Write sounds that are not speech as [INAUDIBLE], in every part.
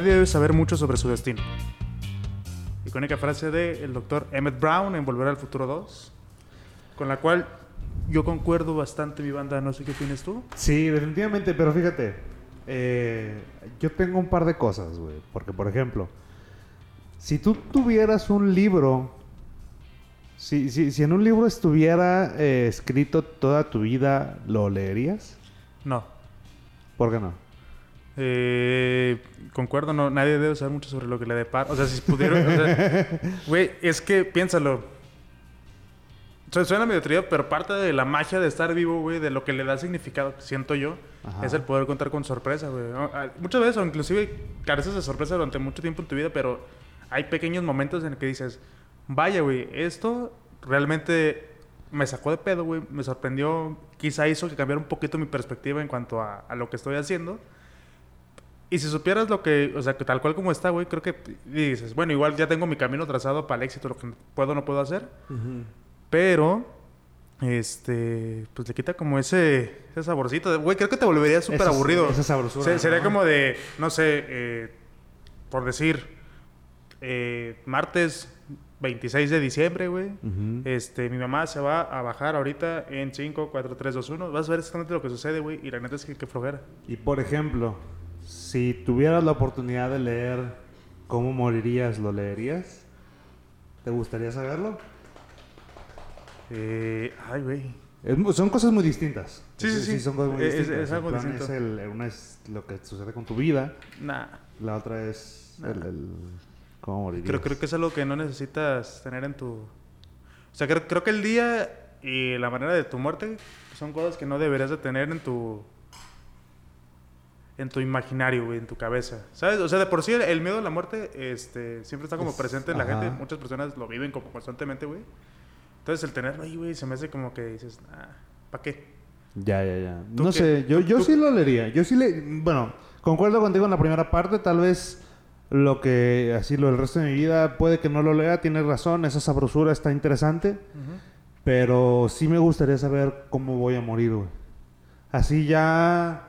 nadie debe saber mucho sobre su destino. Icónica frase del doctor Emmett Brown en Volver al Futuro 2, con la cual yo concuerdo bastante, mi banda. No sé qué opinas tú. Sí, definitivamente, pero fíjate, eh, yo tengo un par de cosas, güey. Porque, por ejemplo, si tú tuvieras un libro, si, si, si en un libro estuviera eh, escrito toda tu vida, ¿lo leerías? No. ¿Por qué no? Eh, concuerdo, no, nadie debe saber mucho sobre lo que le depara. O sea, si pudiera. o sea, [LAUGHS] Güey, es que piénsalo. Su- Suena medio trío, pero parte de la magia de estar vivo, güey, de lo que le da significado, siento yo, Ajá. es el poder contar con sorpresa, güey. Ah, Muchas veces, o inclusive, careces de sorpresa durante mucho tiempo en tu vida, pero hay pequeños momentos en el que dices, vaya, güey, esto realmente me sacó de pedo, güey, me sorprendió, quizá hizo que cambiara un poquito mi perspectiva en cuanto a, a lo que estoy haciendo. Y si supieras lo que, o sea, que tal cual como está, güey, creo que dices, bueno, igual ya tengo mi camino trazado para el éxito, lo que puedo o no puedo hacer. Pero, este, pues le quita como ese, ese saborcito. de- Güey, creo que te volvería súper aburrido. esa sabrosura, Se- sería ¿no? como de, no sé, eh, por decir, eh, martes 26 de diciembre, güey. Este, mi mamá se va a bajar ahorita en 5, 4, 3, 2, 1. Vas a ver exactamente lo que sucede, güey. Y la neta es que qué flojera. Y por ejemplo, si tuvieras la oportunidad de leer cómo morirías, ¿lo leerías? ¿Te gustaría saberlo? Eh, ay, güey. Son cosas muy distintas. Sí, sí, sí. son cosas muy Es- es- distintas. es algo plan, distinto. es el- una es lo que sucede con tu vida, Nah. la otra es el, el cómo morirías. Creo, creo que es algo que no necesitas tener en tu... O sea, creo, creo que el día y la manera de tu muerte son cosas que no deberías de tener en tu... En tu imaginario, güey, en tu cabeza. ¿Sabes? O sea, de por sí el, el miedo a la muerte este, siempre está como Es- presente en la ajá. gente. Muchas personas lo viven como constantemente, güey. Entonces el tenerlo ahí, güey, se me hace como que dices, ah, ¿para qué? Ya, ya, ya. ¿Tú No qué? sé, yo, ¿Tú- yo tú- sí lo leería. Yo sí le... Bueno, concuerdo contigo en la primera parte. Tal vez lo que... Así lo del resto de mi vida puede que no lo lea. Tienes razón. Esa sabrosura está interesante. Pero sí me gustaría saber cómo voy a morir, güey. Así ya...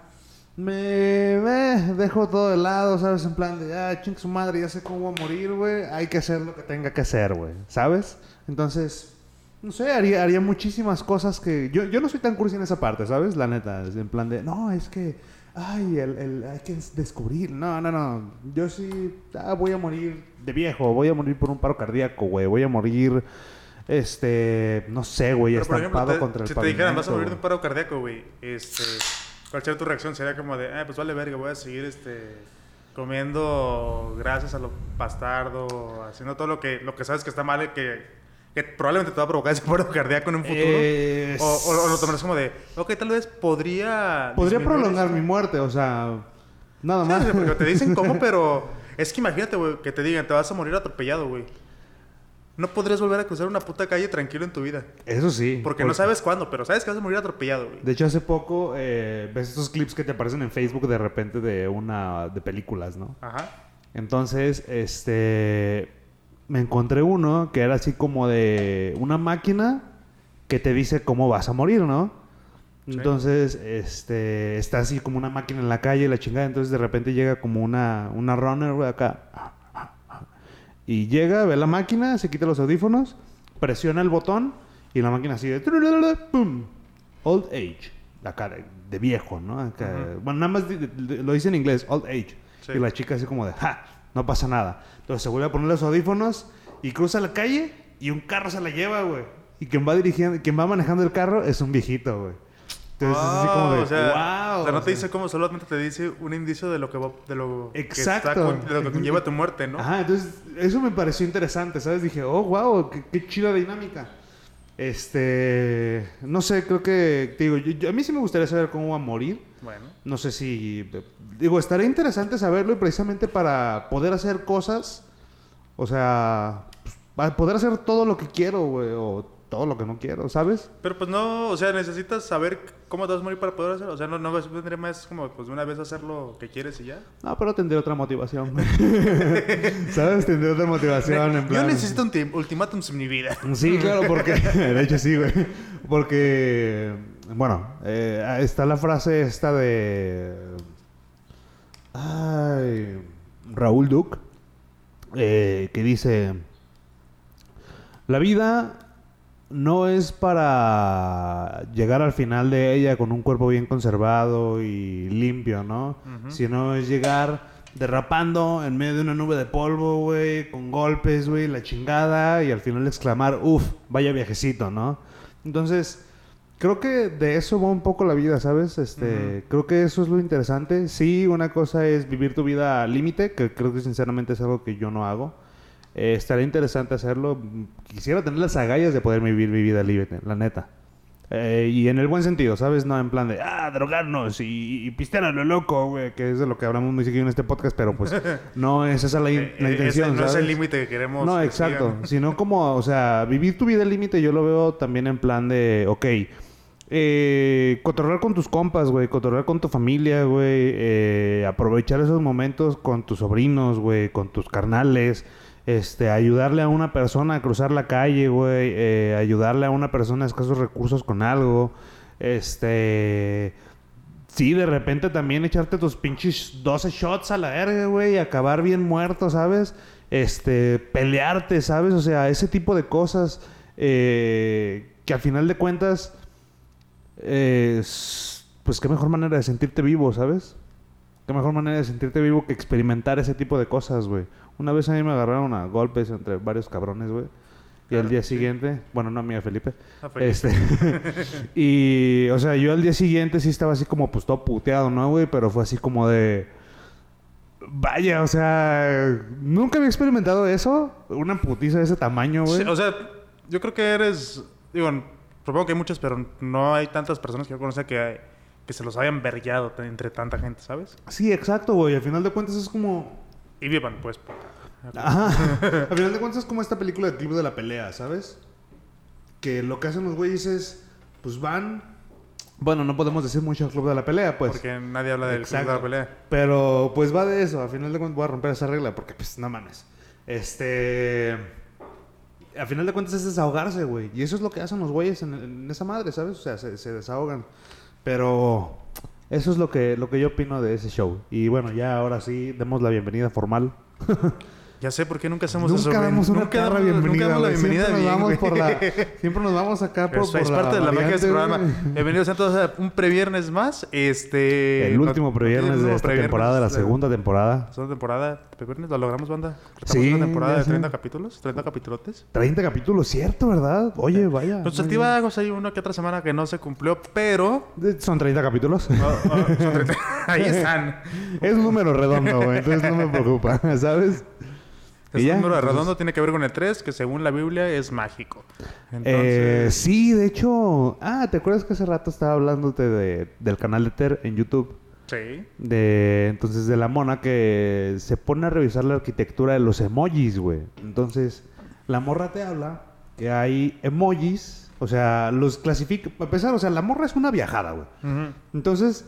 Me, me dejo todo de lado, ¿sabes? En plan de, ah, ching su madre, ya sé cómo voy a morir, güey. Hay que hacer lo que tenga que hacer, güey. ¿Sabes? Entonces, no sé, haría, haría muchísimas cosas que... Yo, yo no soy tan cursi en esa parte, ¿sabes? La neta, en plan de, no, es que... Ay, el, el- hay que descubrir. No, no, no. Yo sí ah, voy a morir de viejo. Voy a morir por un paro cardíaco, güey. Voy a morir, este... No sé, güey, ejemplo, estampado te- contra el si te dijeran, vas a morir de un paro cardíaco, güey, este, ¿cuál sería tu reacción? Sería como de, ah, pues vale verga, voy a seguir, este, comiendo grasas a lo bastardo, haciendo todo lo que, lo que sabes que está mal y que, que probablemente te va a provocar ese paro cardíaco en un futuro. Eh, o, o- o lo tomarás como de, ok, tal vez podría... Podría prolongar esto". mi muerte, o sea... Nada más. sí, porque te dicen cómo, [LAUGHS] pero es que imagínate, güey, que te digan, te vas a morir atropellado, güey. No podrías volver a cruzar una puta calle tranquilo en tu vida. Eso sí. Porque no sabes cuándo, pero sabes que vas a morir atropellado, güey. De hecho, hace poco eh, ves estos clips que te aparecen en Facebook de repente de una de películas, ¿no? Ajá. Entonces, este me encontré uno que era así como de una máquina que te dice cómo vas a morir, ¿no? Sí. Entonces, este está así como una máquina en la calle y la chingada, entonces de repente llega como una una runner güey, acá y llega, ve la máquina, se quita los audífonos, presiona el botón y la máquina así de ¡pum! Old age, acá de, de viejo, ¿no? Acá-. Bueno, nada más lo dice en inglés, old age. Sí. Y la chica así como de, ¡ja! No pasa nada. Entonces se vuelve a poner los audífonos y cruza la calle y un carro se la lleva, güey. Y quien va dirigiendo, quien va manejando el carro es un viejito, güey. Entonces es así como de, o sea, wow. o sea, no te dice cómo, solamente te dice un indicio de lo que va, de lo que Exacto. está con- de lo que conlleva tu muerte, ¿no? Ajá, entonces eso me pareció interesante, ¿sabes? Dije, oh, wow, qué, qué chida dinámica. Este, no sé, creo que, te digo, yo- yo- a mí sí me gustaría saber cómo va a morir. Bueno. No sé si, digo, estaría interesante saberlo y precisamente para poder hacer cosas, o sea, pues, para poder hacer todo lo que quiero, güey, o todo lo que no quiero, ¿sabes? Pero pues no, o sea, necesitas saber cómo te vas a morir para poder hacerlo. O sea, no, no vendría más como pues de una vez hacer lo que quieres y ya. No, pero tendré otra motivación. [LAUGHS] ¿Sabes? Tendré otra motivación en Yo necesito un tim- ultimátums en mi vida. Sí, claro, porque... [LAUGHS] [LAUGHS] de hecho, sí, güey. Porque... Bueno, eh, está la frase esta de... Ay... Raúl Duke, eh, que dice, la vida no es para llegar al final de ella con un cuerpo bien conservado y limpio, ¿no? Sino es llegar derrapando en medio de una nube de polvo, güey, con golpes, güey, la chingada, y al final exclamar, uff, vaya viajecito, ¿no? Entonces, creo que de eso va un poco la vida, ¿sabes? Este, creo que eso es lo interesante. Sí, una cosa es vivir tu vida al límite, que creo que sinceramente es algo que yo no hago. Eh, estaría interesante hacerlo. Quisiera tener las agallas de poder vivir mi vida límite, la neta. Eh, y en el buen sentido, ¿sabes? No en plan de, ah, drogarnos y, y pistear a lo loco, güey, que es de lo que hablamos muy seguido en este podcast, pero pues [LAUGHS] no es esa la, Eh, la intención. ese no es el límite que queremos. No, que exacto. sigan. Sino como, o sea, vivir tu vida al límite yo lo veo también en plan de, ok, eh, cotorrear con tus compas, güey, cotorrear con tu familia, güey, eh, aprovechar esos momentos con tus sobrinos, güey, con tus carnales, este, ayudarle a una persona a cruzar la calle, güey, eh, ayudarle a una persona a escasos recursos con algo, este... Sí, de repente también echarte tus pinches 12 shots a la verga, güey, y acabar bien muerto, ¿sabes? Este, pelearte, ¿sabes? O sea, ese tipo de cosas eh, que al final de cuentas, eh, pues qué mejor manera de sentirte vivo, ¿sabes? Qué mejor manera de sentirte vivo que experimentar ese tipo de cosas, güey. Una vez a mí me agarraron a golpes entre varios cabrones, güey. Y al Claro, día sí. siguiente, bueno, no a mí, a Felipe. Ah, Felipe. Este, [LAUGHS] y, o sea, yo al día siguiente sí estaba así como, pues todo puteado, ¿no, güey? Pero fue así como de. Vaya, o sea, nunca había experimentado eso. Una putiza de ese tamaño, güey. Sí, o sea, yo creo que eres. Digo, supongo que hay muchas, pero no hay tantas personas que yo conozca que, que se los hayan vergueado entre tanta gente, ¿sabes? Sí, exacto, güey. Al final de cuentas es como. Y vivan, pues. Ajá. Al final de cuentas es como esta película del Club de la Pelea, ¿sabes? Que lo que hacen los güeyes es, pues van... Bueno, no podemos decir mucho del Club de la Pelea, pues. Porque nadie habla del club de Exacto. la pelea. Pero pues va de eso. Al final de cuentas voy a romper esa regla porque pues no mames. Este... Al final de cuentas es desahogarse, güey. Y eso es lo que hacen los güeyes en, en esa madre, ¿sabes? O sea, se, se desahogan. Pero eso es lo que, lo que yo opino de ese show. Y bueno, ya ahora sí, demos la bienvenida formal. [LAUGHS] Ya sé por qué nunca hacemos Nunca eso. damos una nunca damos- bienvenida, Nunca damos la bienvenida siempre bien, nos vamos por la [LAUGHS] Siempre nos vamos acá Pero por, por es parte de la magia de este programa. Bienvenidos a todos a un previernes más. Este... El último previernes de esta previernes temporada, de la segunda temporada. Segunda temporada. Previernes, ¿lo logramos, banda? Estamos Sí, una temporada de sé. 30 capítulos. 30 capitulotes. 30 capítulos, cierto, ¿verdad? Oye, vaya. Los muy altibajos hay una que otra semana que no se cumplió, pero... bien. Son 30 capítulos. oh, oh, son 30. [LAUGHS] Ahí están. es un número redondo, güey. Entonces no me preocupa, ¿sabes? Este ya, número redondo tiene que ver con el 3, que según la Biblia es mágico. Eh, Entonces, sí, de hecho... Ah, ¿te acuerdas que hace rato estaba hablándote de, del canal de Ter en YouTube? sí. De, entonces, de la mona que se pone a revisar la arquitectura de los emojis, güey. Entonces, la morra te habla que hay emojis, o sea, los clasifica. A pesar, o sea, la morra es una viajada, güey. Entonces,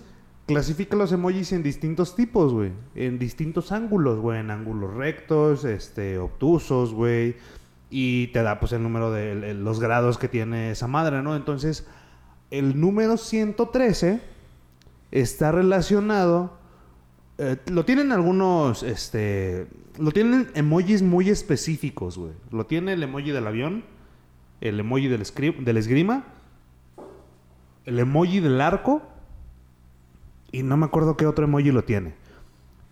clasifica los emojis en distintos tipos, güey. En distintos ángulos, güey. En ángulos rectos, este, obtusos, güey. Y te da, pues, el número de los grados que tiene esa madre, ¿no? Entonces, el número 113 está relacionado. eh, lo tienen algunos, este. Lo tienen emojis muy específicos, güey. Lo tiene el emoji del avión, el emoji del esgrima, el emoji del arco, y no me acuerdo qué otro emoji lo tiene.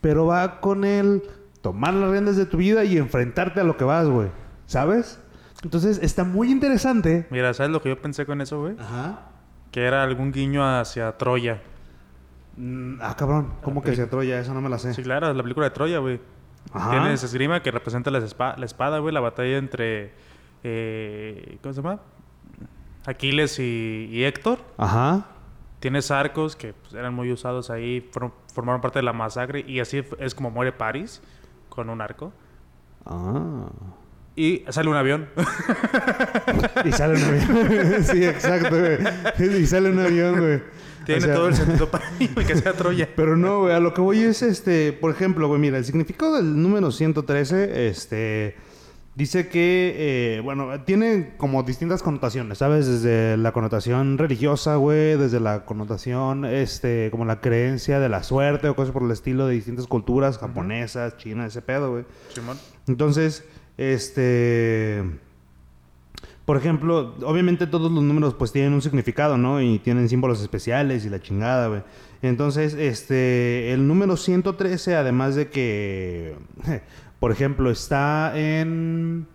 Pero va con el tomar las riendas de tu vida y enfrentarte a lo que vas, güey. ¿Sabes? Entonces está muy interesante. Mira, ¿sabes lo que yo pensé con eso, güey? Ajá. Que era algún guiño hacia Troya. Mm, ah, cabrón. ¿Cómo que se Troya? Eso no me la sé. Sí, claro, la película de Troya, güey. Ajá. Tienes esgrima que representa espa- la espada, güey, la batalla entre. eh, ¿Cómo se llama? Aquiles y, y Héctor. Ajá. Tienes arcos que pues, eran muy usados ahí, formaron parte de la masacre. Y así es como muere Paris con un arco. Ah. Y sale un avión. Y sale un avión. [LAUGHS] sí, exacto, güey. Y sale un avión, güey. Tiene O sea, todo el sentido para mí, güey, que sea Troya. Pero no, güey, a lo que voy es, este, por ejemplo, güey, mira, el significado del número 113, este, Dice que, eh, bueno, tiene como distintas connotaciones, ¿sabes? Desde la connotación religiosa, güey, desde la connotación, este, como la creencia de la suerte o cosas por el estilo de distintas culturas, japonesas, chinas, ese pedo, güey. Simón. Entonces, este... Por ejemplo, obviamente todos los números pues tienen un significado, ¿no? Y tienen símbolos especiales y la chingada, güey. Entonces, este, el número 113, además de que, por ejemplo, está en...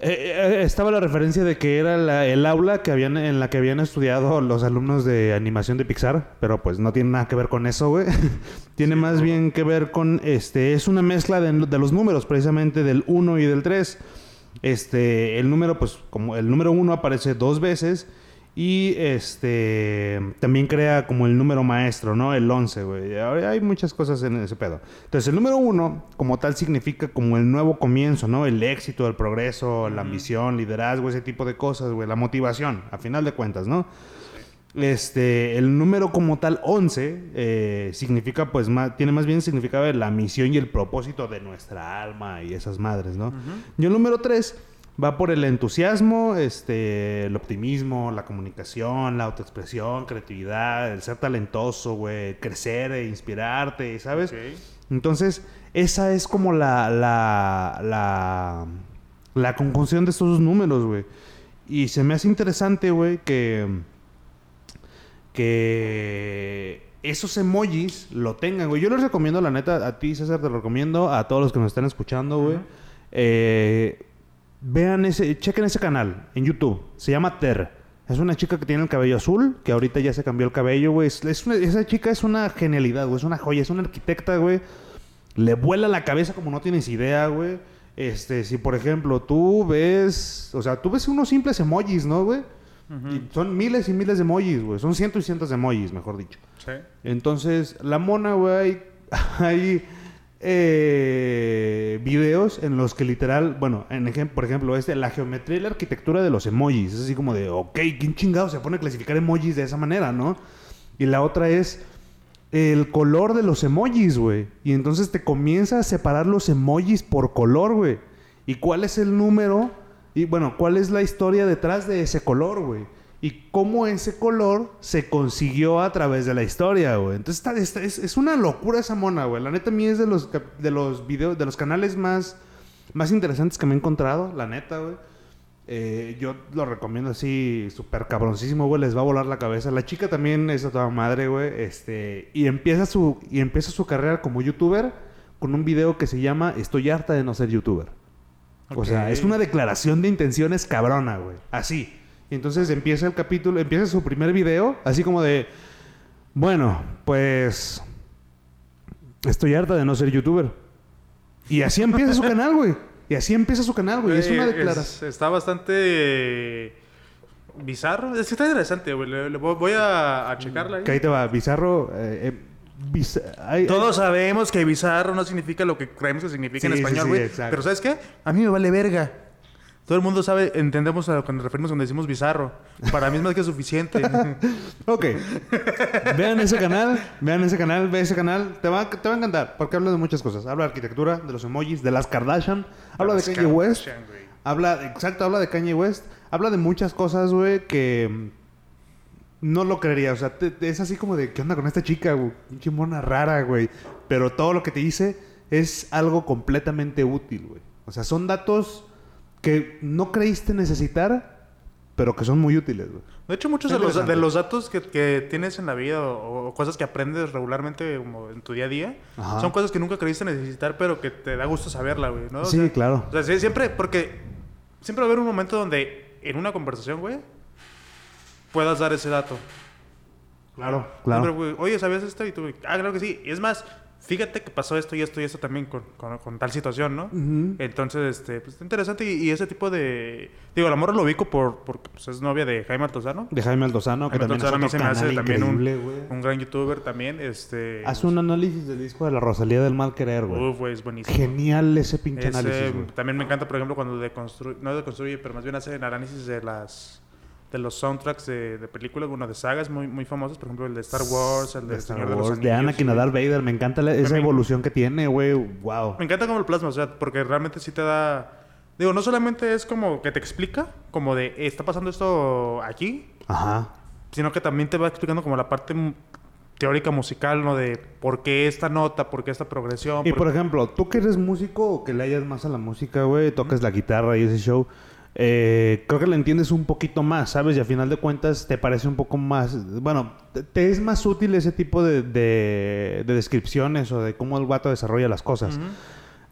eh, eh, estaba la referencia de que era la- el aula que habían, en la que habían estudiado los alumnos de animación de Pixar, pero pues no tiene nada que ver con eso, güey. [LAUGHS] tiene más bien que ver con, este, es una mezcla de, de los números, precisamente del 1 y del 3. Este, el número, pues, como el número 1 aparece dos veces y este también crea como el número maestro, ¿no? El 11, güey. Ahora Hay muchas cosas en ese pedo. Entonces, el número 1 como tal significa como el nuevo comienzo, ¿no? El éxito, el progreso, la ambición, liderazgo, ese tipo de cosas, güey. La motivación, a final de cuentas, ¿no? Este, el número como tal 11 eh, significa, pues, más, tiene más bien significado de la misión y el propósito de nuestra alma y esas madres, ¿no? Y el número 3 va por el entusiasmo, este, el optimismo, la comunicación, la autoexpresión, creatividad, el ser talentoso, güey, crecer e inspirarte, ¿sabes? Entonces, esa es como la, la, la, la conjunción de estos dos números, güey. Y se me hace interesante, güey, que, que esos emojis lo tengan, güey. Yo les recomiendo, la neta, a ti, César, te lo recomiendo, a todos los que nos están escuchando, güey. Eh, vean ese, chequen ese canal en YouTube. Se llama Ter. Es una chica que tiene el cabello azul, que ahorita ya se cambió el cabello, güey. Es, es una- esa chica es una genialidad, güey. Es una joya, es una arquitecta, güey. Le vuela la cabeza como no tienes idea, güey. Este, si por ejemplo tú ves, o sea, tú ves unos simples emojis, ¿no, güey? Y son miles y miles de emojis, güey. Son cientos y cientos de emojis, mejor dicho. Sí. Entonces, la mona, güey, [LAUGHS] hay eh, videos en los que literal, bueno, por ejemplo, este, la geometría y la arquitectura de los emojis. Es así como de, ok, ¿quién chingado se pone a clasificar emojis de esa manera, no? Y la otra es el color de los emojis, güey. Y entonces te comienza a separar los emojis por color, güey. ¿Y cuál es el número? Y bueno, ¿cuál es la historia detrás de ese color, güey? Y cómo ese color se consiguió a través de la historia, güey. Entonces está, está- es, es una locura esa mona, güey. La neta a mí es de los, de los videos, de los canales más, más interesantes que me he encontrado, la neta, güey. Eh, yo lo recomiendo así, súper cabroncísimo, güey. Les va a volar la cabeza. La chica también es a toda madre, güey. Este, y empieza su, y empieza su carrera como youtuber con un video que se llama Estoy harta de no ser youtuber. O sea, es una declaración de intenciones cabrona, güey. Así. Y entonces empieza el capítulo, empieza su primer video, así como de, bueno, pues estoy harta de no ser youtuber. Y así empieza su canal, güey. Y así empieza su canal, güey. Es una declaración. está bastante eh, bizarro. Es que está interesante, güey. Le- le voy a, a checarla. ahí. Que ahí te va, bizarro. eh, eh, biz- hay- Todos sabemos que bizarro no significa lo que creemos que significa en Sí, sí, español, sí, güey. exacto. Pero ¿sabes qué? A mí me vale verga. Todo el mundo sabe, entendemos a lo que nos referimos cuando decimos bizarro. Para mí es más que suficiente. [LAUGHS] Ok. vean ese canal, vean ese canal, ve ese canal. Te va, te va a encantar, porque habla de muchas cosas. Habla de arquitectura, de los emojis, de las Kardashian. Habla de Kanye West. Güey. Habla, exacto, habla de Kanye West. Habla de muchas cosas, güey, que no lo creería. O sea, te- te- es así como de, ¿qué onda con esta chica, güey? Pinche mona rara, güey. Pero todo lo que te dice es algo completamente útil, güey. O sea, son datos que no creíste necesitar, pero que son muy útiles, güey. De hecho, muchos de los, de los datos que, que tienes en la vida o, o cosas que aprendes regularmente como en tu día a día Ajá. son cosas que nunca creíste necesitar, pero que te da gusto saberla, güey. ¿no? O Sí, sea, claro. O sea, siempre, porque siempre va a haber un momento donde en una conversación, güey, puedas dar ese dato. Claro, Siempre, güey, Oye, ¿sabías esto? Y tú, ah, claro que sí. Y es más, fíjate que pasó esto y esto y esto también con, con- con tal situación, ¿no? Ujú. Entonces, este, pues está interesante y, y ese tipo de... Digo, la morra lo ubico por, porque pues, es novia de Jaime Altozano. De Jaime Aldozano, que Jaime también Altozano es se otro me hace canal también un, un gran youtuber también. Este, Hace un análisis del disco de la Rosalía del Mal Querer, güey. Uf, güey, es buenísimo. Genial ese pinche Ese, análisis, güey. también me encanta, por ejemplo, cuando deconstruye, no deconstruye, pero más bien hace el análisis de las de los soundtracks de, de películas, bueno, de sagas muy, muy famosas, por ejemplo, el de Star Wars, el de, de Star Señor Wars, de los de Anillos, Anakin. Darth Vader. Me encanta la- esa Me- evolución que tiene, güey. Wow. Me encanta como el plasma, o sea, porque realmente sí te da... Digo, no solamente es como que te explica, como de, está pasando esto aquí, Ajá. sino que también te va explicando como la parte teórica musical, ¿no? De por qué esta nota, por qué esta progresión. Y por- por ejemplo, tú que eres músico o que le hayas más a la música, güey, tocas la guitarra y ese show, eh, creo que le entiendes un poquito más, ¿sabes? Y a final de cuentas te parece un poco más, bueno, te, es más útil ese tipo de, de- de descripciones o de cómo el vato desarrolla las cosas. Ujú.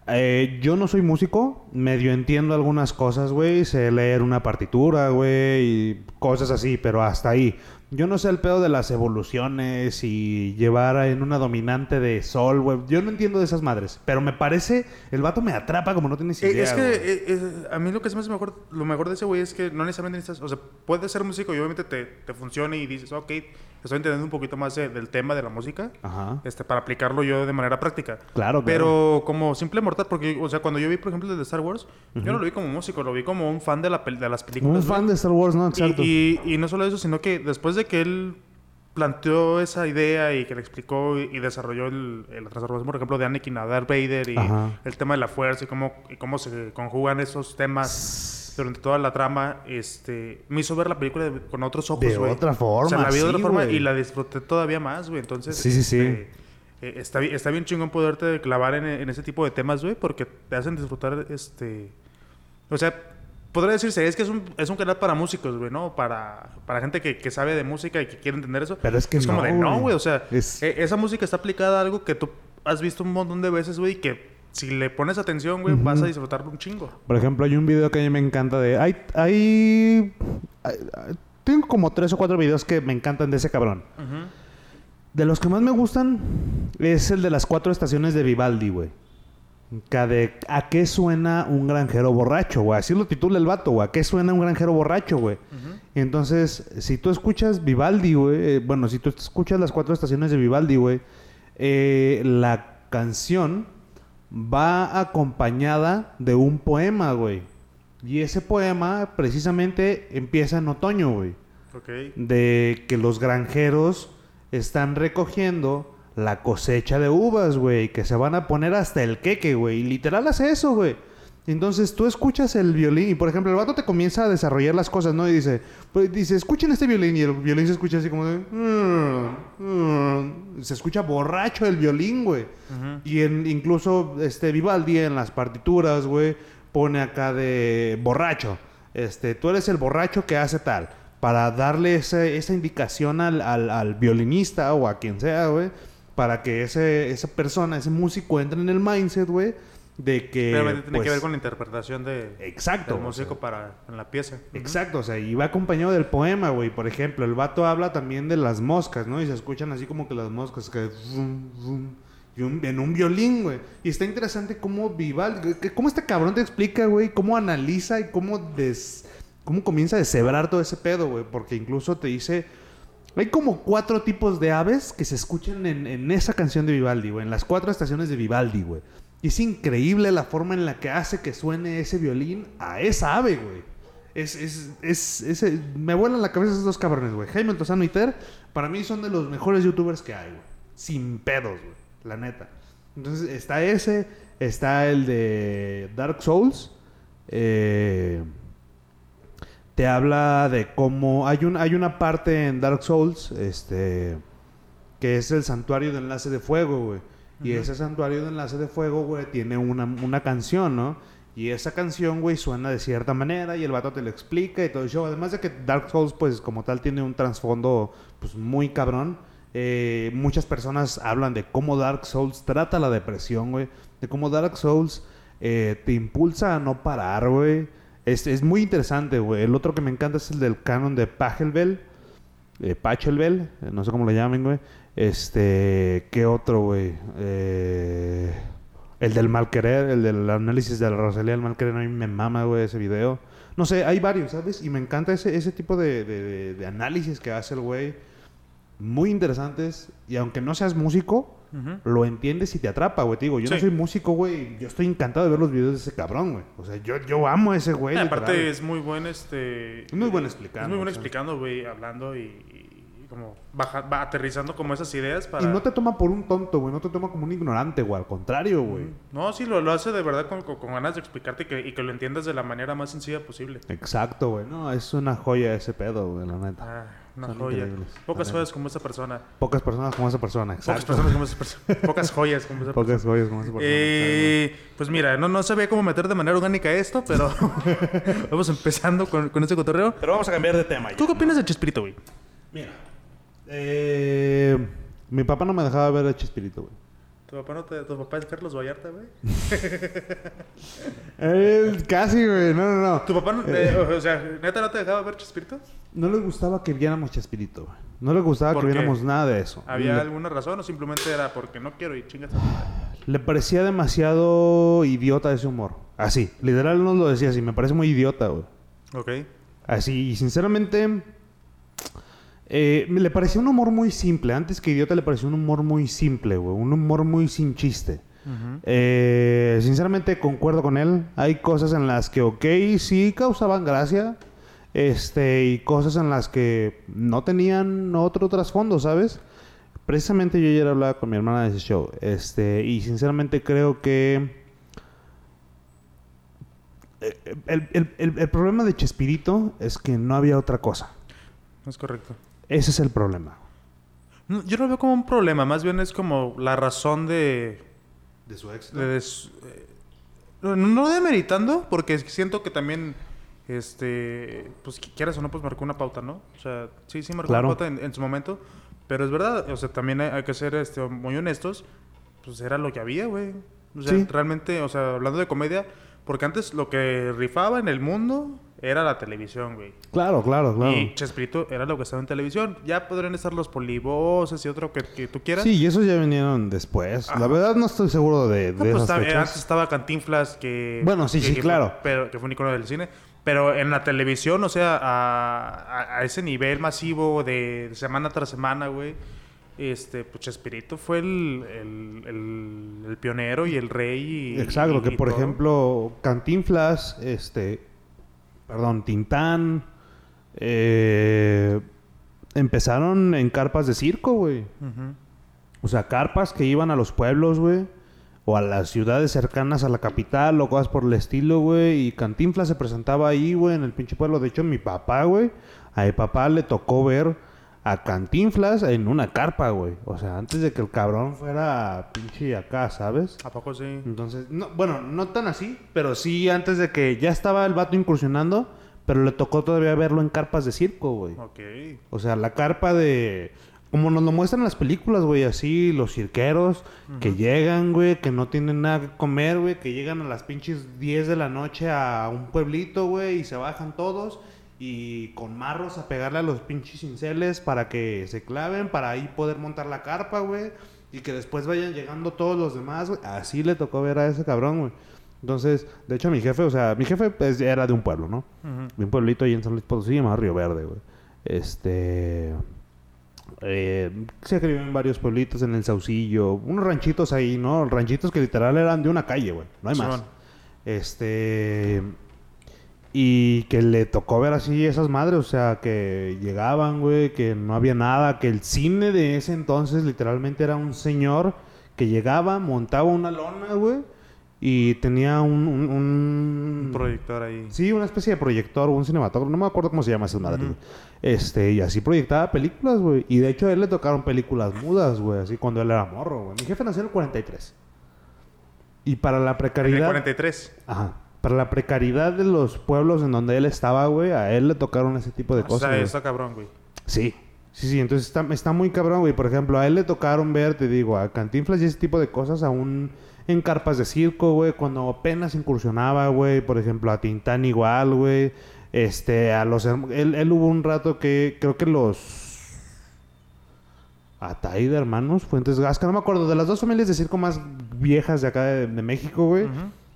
Eh, yo no soy músico, medio entiendo algunas cosas, güey. Sé leer una partitura, güey, y cosas así, pero hasta ahí. Yo no sé el pedo de las evoluciones y llevar en una dominante de sol, güey. Yo no entiendo de esas madres, pero me parece, el vato me atrapa como no tienes Eh, idea. es que eh, eh, a mí lo que se me hace mejor, lo mejor de ese güey es que no necesariamente necesitas, o sea, puedes ser músico y obviamente te, te funcione y dices, ok, estoy entendiendo un poquito más de- del tema de la música, Ajá. este, para aplicarlo yo de manera práctica. Claro, claro. Pero como simple mortal, porque, o sea, cuando yo vi, por ejemplo, el de Star Wars, yo no lo vi como músico, lo vi como un fan de, la de las películas. Un fan de Star Wars, ¿no? Exacto. Y, y no solo eso, sino que después de que él planteó esa idea y que le explicó y, y desarrolló el, el- transformación, por ejemplo, de Anakin a Darth Vader y Ajá. el tema de la fuerza y cómo, y cómo se conjugan esos temas durante toda la trama, este, me hizo ver la película de- con otros ojos, De otra forma, O sea, la vi de otra forma y la disfruté todavía más, güey. Entonces, Sí, sí, sí. este, eh, está, bi- está bien chingón poderte clavar en, en ese tipo de temas, güey, porque te hacen disfrutar, este... O sea, podría decirse, es que es un, es un canal para músicos, güey, ¿no? Para, para gente que, que sabe de música y que quiere entender eso. Pero es que como no, de, no, güey. o sea, Es- eh, esa música está aplicada a algo que tú has visto un montón de veces, güey, y que si le pones atención, güey, vas a disfrutarlo un chingo. Por ejemplo, hay un video que a mí me encanta de... Hay, hay, hay- Tengo como tres o cuatro videos que me encantan de ese cabrón. De los que más me gustan es el de las cuatro estaciones de Vivaldi, güey. De ¿A qué suena un granjero borracho, güey? Así lo titula el vato, güey. ¿A qué suena un granjero borracho, güey? Entonces, si tú escuchas Vivaldi, güey... eh, bueno, si tú escuchas las cuatro estaciones de Vivaldi, güey... eh, la canción va acompañada de un poema, güey. Y ese poema precisamente empieza en otoño, güey Ok. de que los granjeros están recogiendo la cosecha de uvas, güey, que se van a poner hasta el queque, güey. Y literal hace eso, güey. Entonces tú escuchas el violín y por ejemplo el vato te comienza a desarrollar las cosas, ¿no? Y dice, pues dice, escuchen este violín y el violín se escucha así como de... "Mm, mm". Se escucha borracho el violín, güey. Y en, incluso este Vivaldi en las partituras, güey, pone acá de borracho. Este, tú eres el borracho que hace tal. Para darle ese- esa indicación al, al- al violinista o a quien sea, güey. Para que ese, esa persona, ese músico entre en el mindset, güey. De que... Realmente tiene pues, que ver con la interpretación de, Exacto. del o músico sea, para en la pieza. Exacto, o sea, y va acompañado del poema, güey. Por ejemplo, el vato habla también de las moscas, ¿no? Y se escuchan así como que las moscas que... y un- en un violín, güey. Y está interesante cómo Vivaldi... Cómo este cabrón te explica, güey, cómo analiza y cómo des... Cómo comienza a deshebrar todo ese pedo, güey. Porque incluso te dice... Hay como cuatro tipos de aves que se escuchan en, en esa canción de Vivaldi, güey. En las cuatro estaciones de Vivaldi, güey. Y es increíble la forma en la que hace que suene ese violín a esa ave, güey. Es, es, es, es- me vuelan la cabeza esos dos cabrones, güey. Jaime Altozano y Ter, para mí son de los mejores youtubers que hay, güey. Sin pedos, güey. La neta. Entonces, está ese, está el de Dark Souls. Eh, te habla de cómo hay un hay una parte en Dark Souls este que es el santuario de enlace de fuego güey y ese santuario de enlace de fuego güey tiene una, una canción no y esa canción güey suena de cierta manera y el vato te lo explica y todo el show además de que Dark Souls pues como tal tiene un trasfondo pues muy cabrón eh, muchas personas hablan de cómo Dark Souls trata la depresión güey de cómo Dark Souls eh, te impulsa a no parar güey es, es muy interesante, güey. El otro que me encanta es el del canon de Pachelbel. Eh, Pachelbel, eh, no sé cómo le llamen, güey. Este, ¿qué otro, güey? Eh, el del malquerer, el del análisis de la Rosalía del malquerer, a mí me mama, güey, ese video. No sé, hay varios, ¿sabes? Y me encanta ese, ese tipo de, de- de- análisis que hace el güey. Muy interesantes. Y aunque no seas músico, lo entiendes y te atrapa, güey. Te digo, yo no soy músico, güey. Yo estoy encantado de ver los videos de ese cabrón, güey. O sea, yo, yo amo a ese güey. Eh, aparte es muy buen este... Es muy buen explicando, Es muy buen o sea. explicando, güey, hablando y como baja, va aterrizando como esas ideas para... Y no te toma por un tonto, güey. No te toma como un ignorante, güey. Al contrario, güey. No, sí, lo, lo hace de verdad con, con- con ganas de explicarte y que, y que lo entiendas de la manera más sencilla posible. Exacto, güey. No, es una joya ese pedo, güey, la neta. Ah, una Son joya. increíbles, Pocas joyas como esa persona. Pocas personas como esa persona, Pocas exacto. personas como esa [LAUGHS] persona. Pocas joyas como esa persona. Pocas joyas como esa persona. Eh, pues mira, no, no sabía cómo meter de manera orgánica esto, pero [LAUGHS] [LAUGHS] vamos empezando con, con este cotorreo. Pero vamos a cambiar de tema ya. ¿Tú qué opinas de Chespirito, güey? Mira. Eh, mi papá no me dejaba ver a Chespirito, güey. ¿Tu papá, no te, ¿Tu papá es Carlos Vallarta, güey? [LAUGHS] Eh, casi, güey. No, no, no. ¿Tu papá, no, eh, o sea, neta no te dejaba ver Chespirito? No les gustaba que viéramos Chespirito, güey. No les gustaba ¿Por que qué? viéramos nada de eso. ¿Había le, alguna razón o simplemente era porque no quiero y chingas le parecía demasiado idiota ese humor. Así, literal nos lo decía así. Me parece muy idiota, güey. Ok. Así, y sinceramente, eh, le parecía un humor muy simple. Antes que idiota le parecía un humor muy simple, güey. Un humor muy sin chiste. Eh, sinceramente concuerdo con él. Hay cosas en las que, ok, sí causaban gracia. Este, y cosas en las que no tenían otro trasfondo, ¿sabes? Precisamente yo ayer hablaba con mi hermana de ese show. Este, y sinceramente creo que. eh, El, el- el- el problema de Chespirito es que no había otra cosa. Es correcto. Ese es el problema. No, yo no lo veo como un problema, más bien es como la razón de... De su éxito. de des- eh, no, no demeritando, porque siento que también, este, pues qui- quieras o no, pues marcó una pauta, ¿no? O sea, sí, sí marcó Claro. una pauta en, en su momento, pero es verdad, o sea, también hay, hay que ser este, muy honestos, pues era lo que había, güey. O sea, Sí. realmente, o sea, hablando de comedia, porque antes lo que rifaba en el mundo era la televisión, güey. Claro, claro, claro. Y Chespirito era lo que estaba en televisión. Ya podrían estar los polivoces y otro que, que tú quieras. Sí, y esos ya vinieron después. Ajá. La verdad no estoy seguro de, de No, pues, esas estaba- fechas. antes estaba Cantinflas que... Bueno, sí, que- sí, que claro. Fue, pero, que fue un icono del cine. Pero en la televisión, o sea, a, a- a ese nivel masivo de semana tras semana, güey. Este, pues Chespirito fue el, el, el- el pionero y el rey. Y, Exacto, y- que y por todo. ejemplo, Cantinflas, este, perdón, Tintán, eh, empezaron en carpas de circo, güey. O sea, carpas que iban a los pueblos, güey. O a las ciudades cercanas a la capital o cosas por el estilo, güey. Y Cantinflas se presentaba ahí, güey, en el pinche pueblo. De hecho, mi papá, güey, a mi papá le tocó ver a Cantinflas en una carpa, güey. O sea, antes de que el cabrón fuera pinche acá, ¿sabes? ¿A poco sí? Entonces, no, bueno, no tan así, pero sí antes de que ya estaba el vato incursionando, pero le tocó todavía verlo en carpas de circo, güey. Ok. O sea, la carpa de... Como nos lo muestran las películas, güey, así, los cirqueros que llegan, güey, que no tienen nada que comer, güey, que llegan a las pinches 10 de la noche a un pueblito, güey, y se bajan todos y con marros a pegarle a los pinches cinceles para que se claven, para ahí poder montar la carpa, güey, y que después vayan llegando todos los demás, güey. Así le tocó ver a ese cabrón, güey. Entonces, de hecho, mi jefe, o sea, mi jefe pues, era de un pueblo, ¿no? De un pueblito ahí en San Luis Potosí llamado Río Verde, güey. Este. eh, se crió en varios pueblitos en el Saucillo, unos ranchitos ahí, ¿no? Ranchitos que literal eran de una calle, güey. No hay más. Simón. Este. Y que le tocó ver así esas madres, o sea, que llegaban, güey, que no había nada, que el cine de ese entonces literalmente era un señor que llegaba, montaba una lona, güey, y tenía un- un- un, Un proyector ahí. Sí, una especie de proyector un cinematógrafo, no me acuerdo cómo se llama esa madre. Este, y así proyectaba películas, güey. Y de hecho a él le tocaron películas mudas, güey, así cuando él era morro, güey. Mi jefe nació en el 43. Y para la En el precariedad, 43. ajá, para la precariedad de los pueblos en donde él estaba, güey, a él le tocaron ese tipo de O cosas. sea, güey. está cabrón, güey. Sí. Sí, sí, entonces está, está muy cabrón, güey. Por ejemplo, a él le tocaron ver, te digo, a Cantinflas y ese tipo de cosas aún en carpas de circo, güey, cuando apenas incursionaba, güey. Por ejemplo, a Tintán igual, güey. Este, a los... Él, él hubo un rato que creo que los... Atay de hermanos, Fuentes Gasca, no me acuerdo, de las dos familias de circo más viejas de acá de, de México, güey.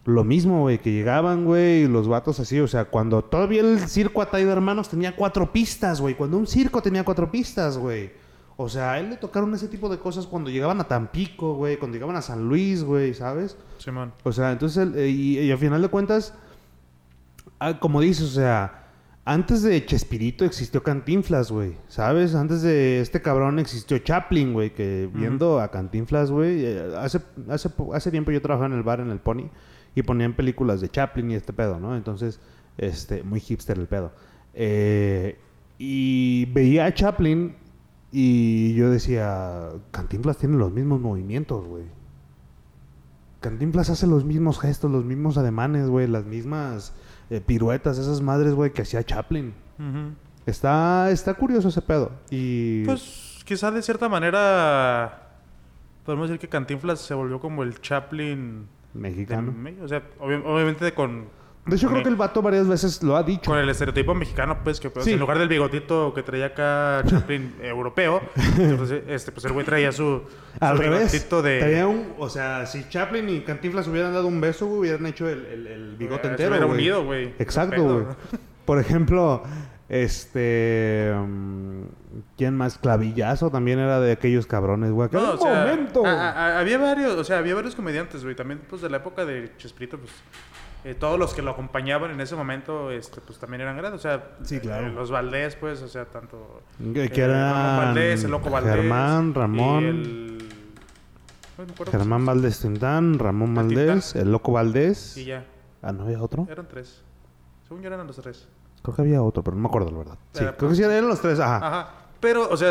Lo mismo, güey, que llegaban, güey, y los vatos así, o sea, cuando todavía el circo Atay de Hermanos tenía cuatro pistas, güey, cuando un circo tenía cuatro pistas, güey. O sea, a él le tocaron ese tipo de cosas cuando llegaban a Tampico, güey, cuando llegaban a San Luis, güey, ¿sabes? Simón. O sea, entonces, él, eh, y, y al final de cuentas, ah, como dices, o sea, antes de Chespirito existió Cantinflas, güey, ¿sabes? Antes de este cabrón existió Chaplin, güey, que viendo a Cantinflas, güey, eh, hace, hace, hace tiempo yo trabajaba en el bar en el Pony y ponían películas de Chaplin y este pedo, ¿no? Entonces, este, muy hipster el pedo. Eh, y veía a Chaplin y yo decía, Cantinflas tiene los mismos movimientos, güey. Cantinflas hace los mismos gestos, los mismos ademanes, güey, las mismas eh, piruetas, esas madres, güey, que hacía Chaplin. Está, está curioso ese pedo. Y. Pues quizás de cierta manera podemos decir que Cantinflas se volvió como el Chaplin mexicano. O sea, obvi- obviamente con, De hecho, con creo que el vato varias veces lo ha dicho. con el estereotipo mexicano, pues, que pues, Sí. en lugar del bigotito que traía acá Chaplin [LAUGHS] europeo, entonces, este, pues el güey traía su, Al su revés. bigotito de... Traía un, o sea, si Chaplin y Cantinflas hubieran dado un beso, güey, hubieran hecho el, el- el bigote Se entero. hubiera güey. unido, güey. Exacto, güey. Por ejemplo, este. ¿Quién más? Clavillazo también era de aquellos cabrones, güey. ¡Qué No, o sea, momento! a- a- había varios, o sea, había varios comediantes, güey. También, pues, de la época de Chespirito, pues, eh, todos los que lo acompañaban en ese momento, este, pues, también eran grandes. O sea, Sí, claro. eh, los Valdés, pues, o sea, tanto... Que- que eh, eran Valdés, el Loco Valdés. Germán, y Ramón. el- me acuerdo Germán Valdés Tintán, Ramón El Valdés, el Loco Valdés. Y ya, Ah, ¿no había otro? eran tres. Según yo eran los tres. Creo que había otro, pero no me acuerdo la verdad. Sí, Era- creo que sí eran los tres, ajá. Ajá. Pero, o sea,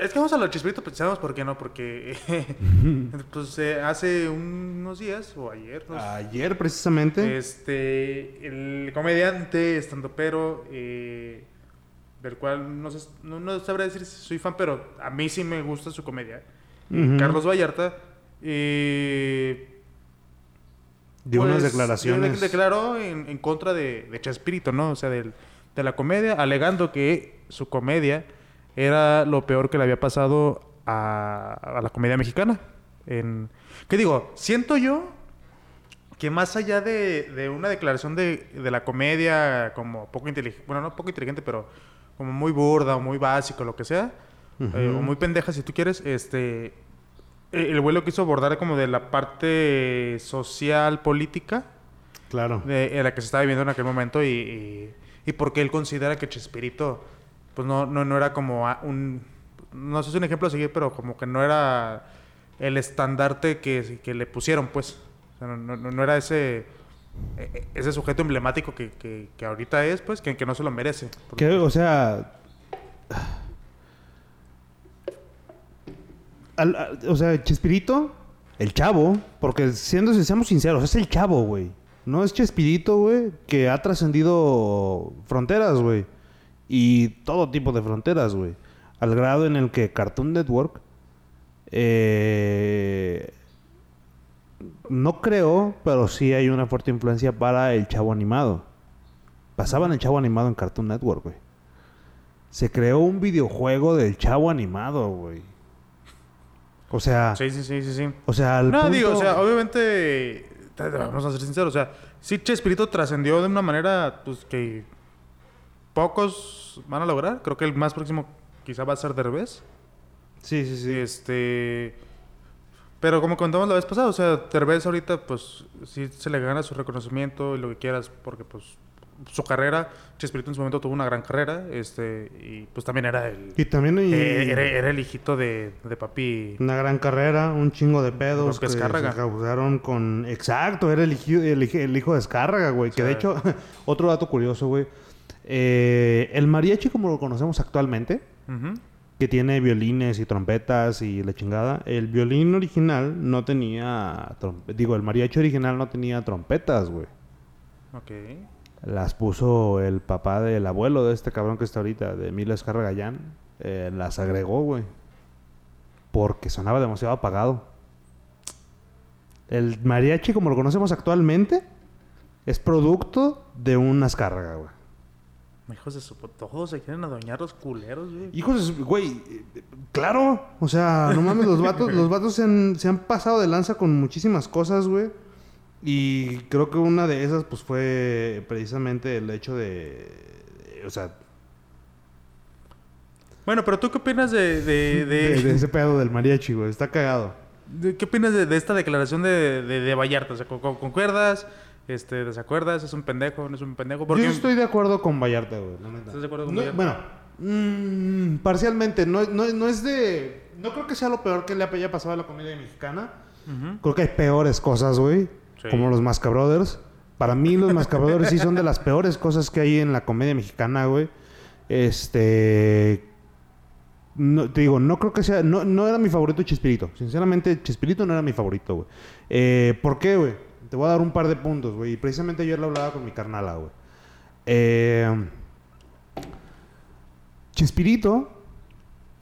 es que vamos a lo de Chespirito, pues sabemos por qué no, porque [LAUGHS] pues eh, hace unos días, o ayer, no sé, Ayer precisamente. Este, el comediante, estando pero, eh, del cual no, sé- no, no sabré decir si soy fan, pero a mí sí me gusta su comedia. Carlos Vallarta, eh, Dio unas pues, declaraciones. de- declaró en, en contra de, de Chespirito, ¿no? O sea, del- de la comedia, alegando que su comedia era lo peor que le había pasado a, a la comedia mexicana. En, ¿Qué digo? Siento yo que más allá de, de una declaración de, de la comedia como poco inteligente, bueno, no poco inteligente, pero como muy burda o muy básico, lo que sea, eh, o muy pendeja si tú quieres, este, el güey lo quiso abordar como de la parte social, política, Claro. de, en la que se estaba viviendo en aquel momento y, y, y porque él considera que Chespirito, pues no, no, no era como un, no sé si es un ejemplo a seguir, pero como que no era el estandarte que, que le pusieron, pues. O sea, no, no- no era ese, e- ese sujeto emblemático que, que, que ahorita es, pues, que, que no se lo merece. Que, o sea. O sea, Chespirito, el chavo, porque siendo, seamos sinceros, es el chavo, güey. No es Chespirito, güey, que ha trascendido fronteras, güey. Y todo tipo de fronteras, güey. Al grado en el que Cartoon Network. eh, no creo, pero sí hay una fuerte influencia para el chavo animado. Pasaban el chavo animado en Cartoon Network, güey. Se creó un videojuego del chavo animado, güey. O sea, Sí, sí, sí, sí, sí. o sea, al No, punto- digo, o sea, obviamente, te- te- vamos a ser sinceros, o sea, sí Chespirito trascendió de una manera, pues, que pocos van a lograr. Creo que el más próximo quizá va a ser Derbez. Sí, sí, sí. Este... Pero como comentamos la vez pasada, o sea, Derbez ahorita, pues, sí se le gana su reconocimiento y lo que quieras, porque, pues, su carrera, Chespirito en su momento tuvo una gran carrera, este, y pues también era el... Y también eh, era, era el hijito de, de papi... una gran carrera, un chingo de pedos que se causaron con... Exacto, era el, hijo- el, hij- el hijo de Descárraga, güey. Que de hecho, [LAUGHS] otro dato curioso, güey. Eh, el mariachi como lo conocemos actualmente, que tiene violines y trompetas y la chingada, el violín original no tenía... Digo, el mariachi original no tenía trompetas, güey. Ok. Las puso el papá del abuelo de este cabrón que está ahorita, de Emilio Escarra Gallán. Eh, las agregó, güey. Porque sonaba demasiado apagado. El mariachi, como lo conocemos actualmente, es producto de una escárraga, güey. Hijos de su... Todos se quieren adueñar los culeros, güey. Hijos de su- güey, eh, claro. O sea, no mames, los vatos, [LAUGHS] los vatos se han, se han pasado de lanza con muchísimas cosas, güey. Y creo que una de esas, pues, fue precisamente el hecho de... de- o sea... Bueno, pero tú qué opinas de... de, de- De, [LAUGHS] de ese pedo del mariachi, güey. Está cagado. ¿Qué opinas de, esta declaración de, Vallarta? O sea, ¿con- con- ¿concuerdas? Este, ¿Desacuerdas? ¿Es un pendejo? ¿No es un pendejo? Porque Yo estoy de acuerdo con Vallarta, güey. la neta. ¿Estás de acuerdo con No, Vallarta? Bueno, mm, parcialmente. No, no, no es de... No creo que sea lo peor que le haya pasado a la comedia mexicana. Creo que hay peores cosas, güey. Sí. Como los Mascabrothers. Para mí los Mascabrothers sí son de las peores cosas que hay en la comedia mexicana, güey. Este... No, te digo, no creo que sea... No, no era mi favorito Chespirito. Sinceramente, Chespirito no era mi favorito, güey. Eh, ¿Por qué, güey? Te voy a dar un par de puntos, güey. Y precisamente ayer lo hablaba con mi carnala, güey. Eh... Chespirito...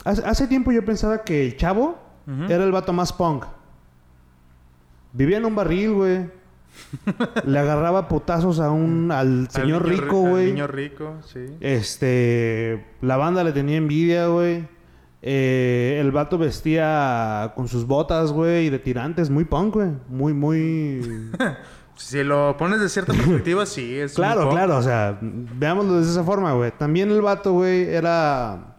Hace, hace tiempo yo pensaba que el chavo era el vato más punk. Vivía en un barril, güey. [LAUGHS] Le agarraba putazos a un, al señor Al niño rico, al güey. niño rico, sí. Este, la banda le tenía envidia, güey. Eh, el vato vestía con sus botas, güey, y de tirantes, muy punk, güey. Muy, muy... [LAUGHS] Si lo pones de cierta perspectiva, sí, es claro, punk. claro, o sea, veámoslo de esa forma, güey. También el vato, güey, era...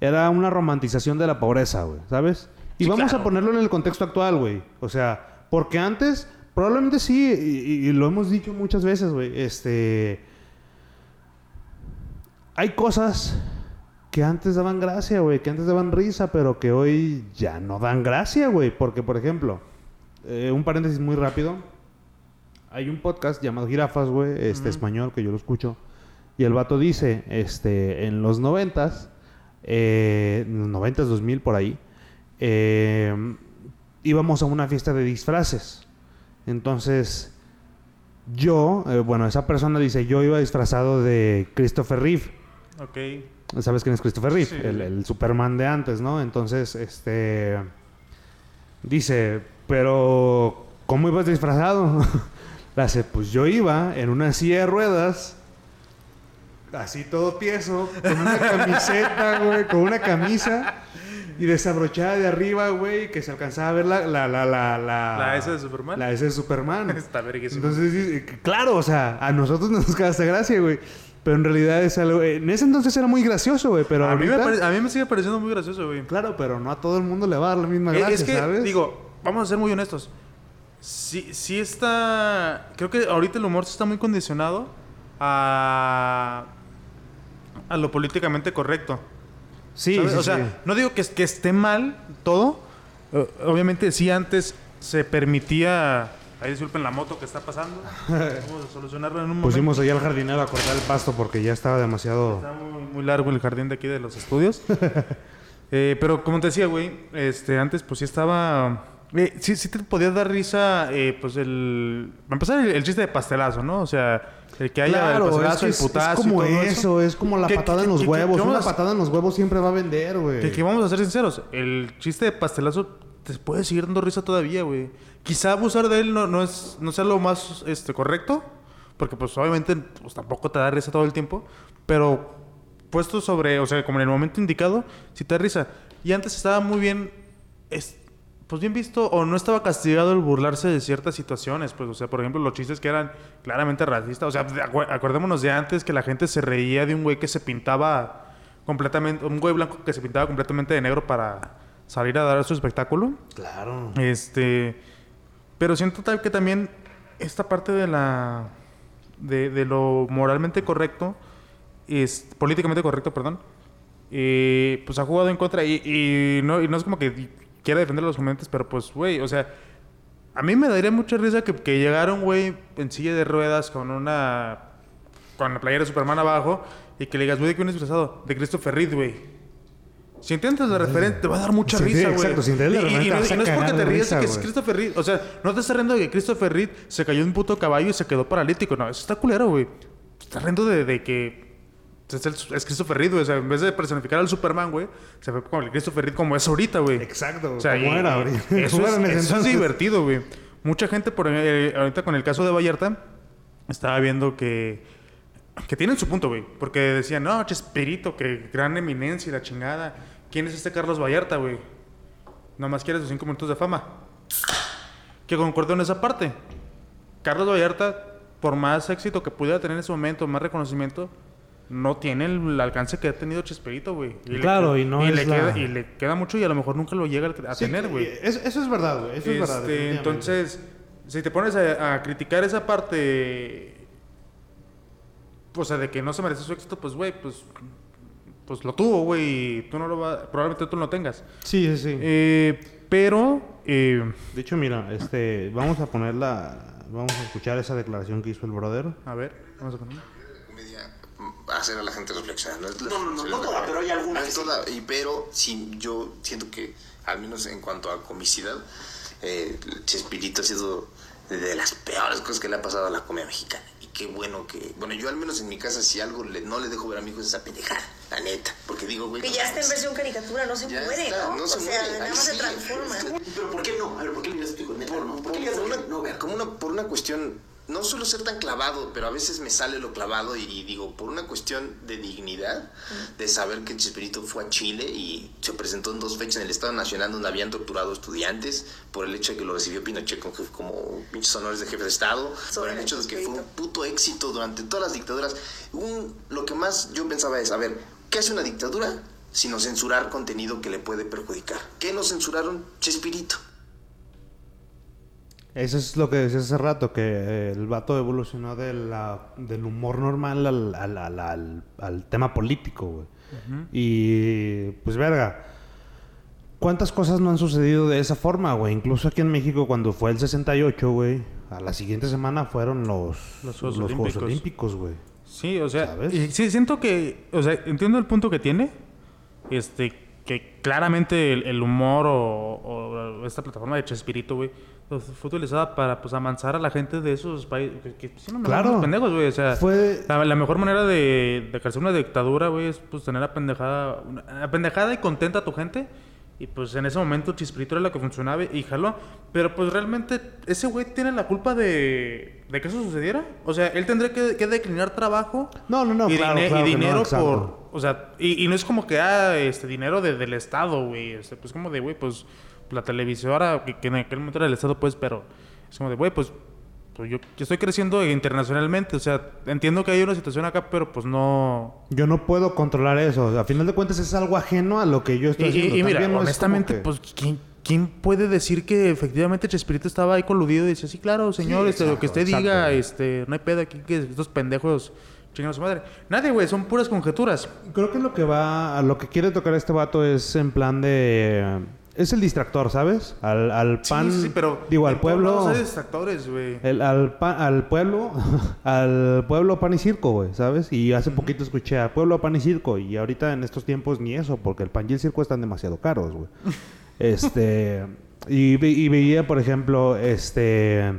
Era una romantización de la pobreza, güey, ¿sabes? Y Sí, vamos claro. a ponerlo en el contexto actual, güey. O sea, porque antes, probablemente sí, y, y lo hemos dicho muchas veces, güey. Este. Hay cosas que antes daban gracia, güey, que antes daban risa, pero que hoy ya no dan gracia, güey. Porque, por ejemplo, eh, un paréntesis muy rápido. Hay un podcast llamado Jirafas, güey, este español, que yo lo escucho. Y el vato dice, este, en los noventas, eh, noventas, 2000, por ahí, eh, íbamos a una fiesta de disfraces. Entonces, yo, eh, bueno, esa persona dice, yo iba disfrazado de Christopher Reeve. Ok. ¿Sabes quién es Christopher Reeve? Sí. El, el Superman de antes, ¿no? Entonces, este... Dice, pero ¿cómo ibas disfrazado? [LAUGHS] Le hace, pues yo iba en una silla de ruedas, así todo tieso, con una camiseta, güey, con una camisa y desabrochada de arriba, güey, que se alcanzaba a ver la... La, la, la, la, ¿La S de Superman? La S de Superman. [LAUGHS] Está verguísimo. Entonces, claro, o sea, a nosotros [LAUGHS] nos causa gracia, güey. Pero en realidad es algo... En ese entonces era muy gracioso, güey, pero a, mí me pare- a mí me sigue pareciendo muy gracioso, güey. Claro, pero no a todo el mundo le va a dar la misma Eh, gracia, es que, ¿sabes? digo, vamos a ser muy honestos. Sí, sí está... Creo que ahorita el humor está muy condicionado a... A lo políticamente correcto. Sí, o sea, sí. no digo que, que esté mal todo. Obviamente sí antes se permitía... Ahí disculpen la moto que está pasando. [LAUGHS] Vamos a solucionarlo en un momento. Pusimos allá al jardinero a cortar el pasto porque ya estaba demasiado... Está muy, muy largo el jardín de aquí de los estudios. [LAUGHS] Eh, pero como te decía, güey, este, antes pues sí estaba... eh, sí, sí te podía dar risa, eh, pues el... Para empezar, el, el chiste de pastelazo, ¿no? O sea, el que haya Claro, el es, que el es, es putazo y como todo eso, es como la ¿Qué- patada en los huevos. Una a- patada en los huevos siempre va a vender, güey. Que, vamos a ser sinceros, el chiste de pastelazo te puede seguir dando risa todavía, güey. Quizá abusar de él no, no, es, no sea lo más este, correcto, porque pues obviamente pues, tampoco te da risa todo el tiempo, pero puesto sobre, o sea, como en el momento indicado, sí te da risa. Y antes estaba muy bien, es, pues bien visto, o no estaba castigado el burlarse de ciertas situaciones, pues, o sea, por ejemplo, los chistes que eran claramente racistas, o sea, acu- acordémonos de antes que la gente se reía de un güey que se pintaba completamente, un güey blanco que se pintaba completamente de negro para salir a dar su espectáculo. Claro. Este, pero siento tal que también esta parte de la de, de lo moralmente correcto es políticamente correcto, perdón. eh, pues ha jugado en contra y, y no y no es como que quiera defender a los comediantes, pero pues güey, o sea, a mí me daría mucha risa que, que llegara un güey en silla de ruedas con una con la playera de Superman abajo y que le digas, güey, ¿de qué vienes disfrazado? De Christopher Reeve, güey. Si entiendes la referencia, te va a dar mucha Sí, risa, güey. exacto, si entiendes la Y- y, no, y es porque te de ríes de que es. Christopher Reeve. O sea, no te estás riendo de que Christopher Reeve se cayó de un puto caballo y se quedó paralítico. No, eso está culero, güey. Te estás riendo de, de que es, el- es Christopher Reeve, güey. O sea, en vez de personificar al Superman, güey, se fue como el Christopher Reeve como es ahorita, güey. Exacto. O sea, como y- era ahorita. [LAUGHS] Eso, es, eso divertido, güey. Mucha gente, por, eh, ahorita con el caso de Vallarta, estaba viendo que, que tienen su punto, güey. Porque decían, no, Chespirito, que gran eminencia y la chingada. ¿Quién es este Carlos Vallarta, güey? Nomás quiere sus cinco minutos de fama. Que concuerdo en esa parte. Carlos Vallarta, por más éxito que pudiera tener en ese momento, más reconocimiento, no tiene el alcance que ha tenido Chespirito, güey. Y le Claro, queda- y no y es le la- queda Y le queda mucho y a lo mejor nunca lo llega a Sí, tener, güey. es- Eso es verdad, güey. Eso es verdad. Este, entonces, si te pones a, a criticar esa parte, o sea, de que no se merece su éxito, pues, güey, pues, pues lo tuvo, güey, y tú no lo vas, probablemente tú no lo tengas. Sí, sí, sí. Eh, pero, eh, De hecho, mira, este, vamos a poner la, vamos a escuchar esa declaración que hizo el brother. a ver, vamos a poner. Hacer a la gente reflexionar. No, es la- No, no, no, no toda, pero hay alguna no que es sí. toda, y pero sí, yo siento que, al menos en cuanto a comicidad, eh, Chespirito ha sido de las peores cosas que le ha pasado a la comedia mexicana. Y qué bueno que, bueno, yo al menos en mi casa, si algo le- no le dejo ver a mi hijo es esa pendejada, la neta. Porque digo, güey. Que no ya está en versión caricatura, no se Ya muere, está, ¿no? no o se sea, muere, nada más se transforma. Pero ¿por qué no? A ver, ¿por qué le explico? Neta, Por, no. por- ¿Por qué le no ver? como una, por una cuestión, no suelo ser tan clavado, pero a veces me sale lo clavado y, y digo, por una cuestión de dignidad, de saber que Chespirito fue a Chile y se presentó en dos fechas en el Estado Nacional donde habían torturado estudiantes por el hecho de que lo recibió Pinochet como, jefe- como pinches honores de jefe de Estado, por el hecho de que fue un puto éxito durante todas las dictaduras. Un- lo que más yo pensaba es, a ver, ¿qué hace una dictadura? Sino censurar contenido que le puede perjudicar. ¿Qué no censuraron? Chespirito. Eso es lo que decía hace rato, que eh, el vato evolucionó de la- del humor normal al, al- al- al- al tema político, güey. Y pues verga, ¿cuántas cosas no han sucedido de esa forma, güey? Incluso aquí en México cuando fue el 68, güey, a la siguiente semana fueron los, Los Juegos Olímpicos. Olímpicos, güey. Sí, o sea, ¿Sabes? y sí, siento que, o sea, entiendo el punto que tiene, este, que claramente el, el humor o, o esta plataforma de Chespirito, güey, pues, fue utilizada para, pues, amansar a la gente de esos países, que, que sí, no, no Claro. pendejos, güey, o sea, Fue- la, la mejor manera de, de ejercer una dictadura, güey, es, pues, tener apendejada, apendejada y contenta a tu gente, y, pues, en ese momento Chespirito era lo que funcionaba y jaló, pero, pues, realmente, ese güey tiene la culpa de, de que eso sucediera, o sea, él tendría que, que declinar trabajo No, no, no, y, claro, dine- claro y no, dinero exacto. por o sea y, y no es como que ah este dinero de- del estado güey este, pues como de güey pues la televisora que, que en aquel momento era del estado pues pero es como de güey pues, pues yo, yo estoy creciendo internacionalmente o sea entiendo que hay una situación acá pero pues no Yo no puedo controlar eso. A final de cuentas es algo ajeno a lo que yo estoy y- haciendo. y mira no honestamente que- pues quién quién puede decir que efectivamente Chespirito estaba ahí coludido y dice sí claro señor Sí, este, lo que usted exacto, diga güey. este no hay pedo aquí que estos pendejos chingan a su madre nadie güey son puras conjeturas Creo que lo que va, a lo que quiere tocar este vato es en plan de... Es el distractor, ¿sabes? Al, al pan... sí, sí, pero Digo, al pueblo... hay distractores, güey. Al, pa- al pueblo, [LAUGHS] al pueblo pan y circo, güey, ¿sabes? Y hace poquito escuché al pueblo pan y circo y ahorita en estos tiempos ni eso, porque el pan y el circo están demasiado caros, güey. [LAUGHS] este, y, y veía, por ejemplo, este,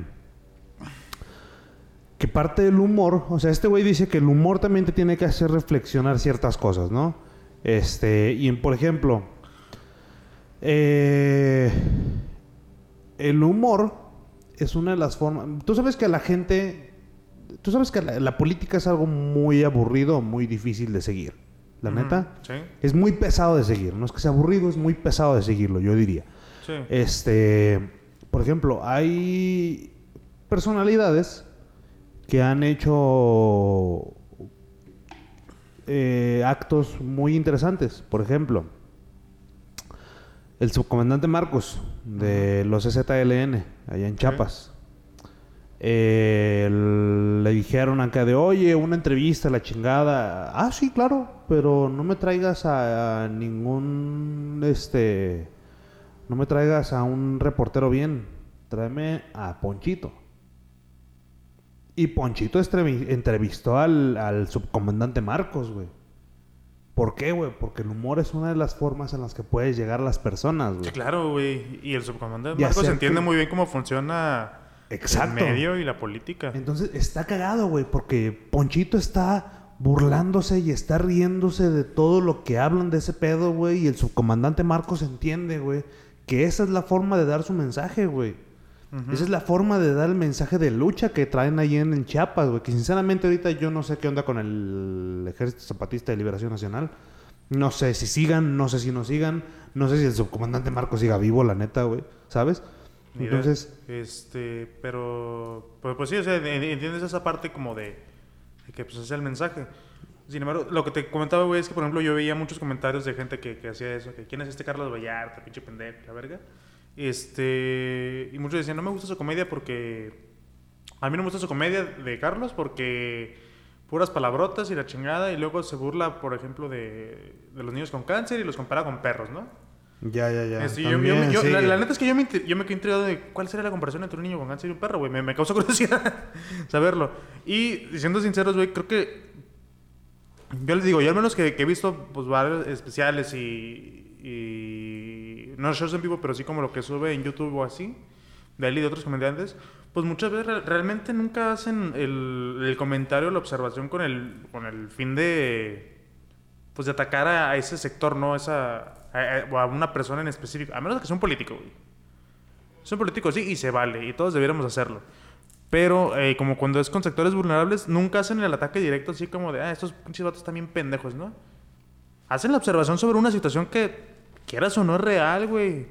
que parte del humor, o sea, este güey dice que el humor también te tiene que hacer reflexionar ciertas cosas, ¿no? Este, y por ejemplo, eh, el humor es una de las formas. Tú sabes que la gente. Tú sabes que la, la política es algo muy aburrido, muy difícil de seguir. La neta. Sí, Es muy pesado de seguir. No es que sea aburrido, es muy pesado de seguirlo, yo diría. sí. Este. Por ejemplo, hay personalidades que han hecho eh, actos muy interesantes. Por ejemplo, el subcomandante Marcos de los ZLN, allá en Chiapas. Eh, el- le dijeron acá de, oye, una entrevista, la chingada. Ah, sí, claro, pero no me traigas a, a ningún, este, no me traigas a un reportero bien, tráeme a Ponchito. Y Ponchito entrevistó al, al subcomandante Marcos, güey. ¿Por qué, güey? Porque el humor es una de las formas en las que puedes llegar a las personas, güey. Claro, güey. Y el subcomandante Marcos entiende que- muy bien cómo funciona Exacto. el medio y la política. Entonces está cagado, güey, porque Ponchito está burlándose y está riéndose de todo lo que hablan de ese pedo, güey, y el subcomandante Marcos entiende, güey, que esa es la forma de dar su mensaje, güey. Esa es la forma de dar el mensaje de lucha que traen ahí en, en Chiapas, güey, que sinceramente ahorita yo no sé qué onda con el Ejército Zapatista de Liberación Nacional. No sé si sigan, no sé si no sigan, no sé si el subcomandante Marcos siga vivo, la neta, güey, ¿sabes? Mira, Entonces, Este, pero... Pues, pues sí, o sea, en- entiendes esa parte como de, de que pues es el mensaje. Sin embargo, lo que te comentaba, güey, es que, por ejemplo, yo veía muchos comentarios de gente que, que hacía eso, que quién es este Carlos Vallarta, pinche pendejo, la verga. Este, y muchos decían, no me gusta su comedia porque... A mí no me gusta su comedia de Carlos porque puras palabrotas y la chingada y luego se burla, por ejemplo, de, de los niños con cáncer y los compara con perros, ¿no? Ya, ya, ya. Este, yo yo- sí. la, la neta es que yo me, yo me quedé intrigado de cuál sería la comparación entre un niño con cáncer y un perro, güey. Me, me causó [LAUGHS] curiosidad saberlo. Y siendo sinceros, güey, creo que. Yo les digo, yo al menos que, que he visto pues, varios especiales y, y. No shows en vivo, pero sí como lo que sube en YouTube o así, de él y de otros comediantes, pues muchas veces re- realmente nunca hacen el, el comentario, la observación con el, con el fin de pues de atacar a, ese sector, ¿no? Esa, a, a- una persona en específico. A menos que sea un político, güey. Es un sí, y se vale. Y todos debiéramos hacerlo. Pero eh, como cuando es con sectores vulnerables, nunca hacen el ataque directo así como de, ah, estos pinches vatos están bien pendejos, ¿no? Hacen la observación sobre una situación que, quieras o no, es real, güey.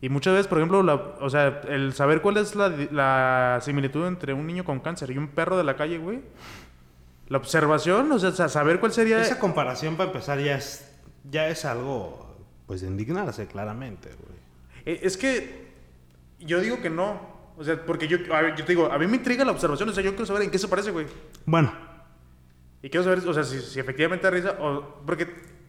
Y muchas veces, por ejemplo, la- o sea, el saber cuál es la, la similitud entre un niño con cáncer y un perro de la calle, güey. La observación, o sea, sa- saber cuál sería... Esa comparación, para empezar, ya es, ya es algo, pues, de indignarse, claramente, güey. Eh, Es que yo digo que no. O sea, porque yo, a yo te digo, a mí me intriga la observación. O sea, yo quiero saber en qué se parece, güey. Bueno, Y quiero saber, o sea, si, si efectivamente risa o... Porque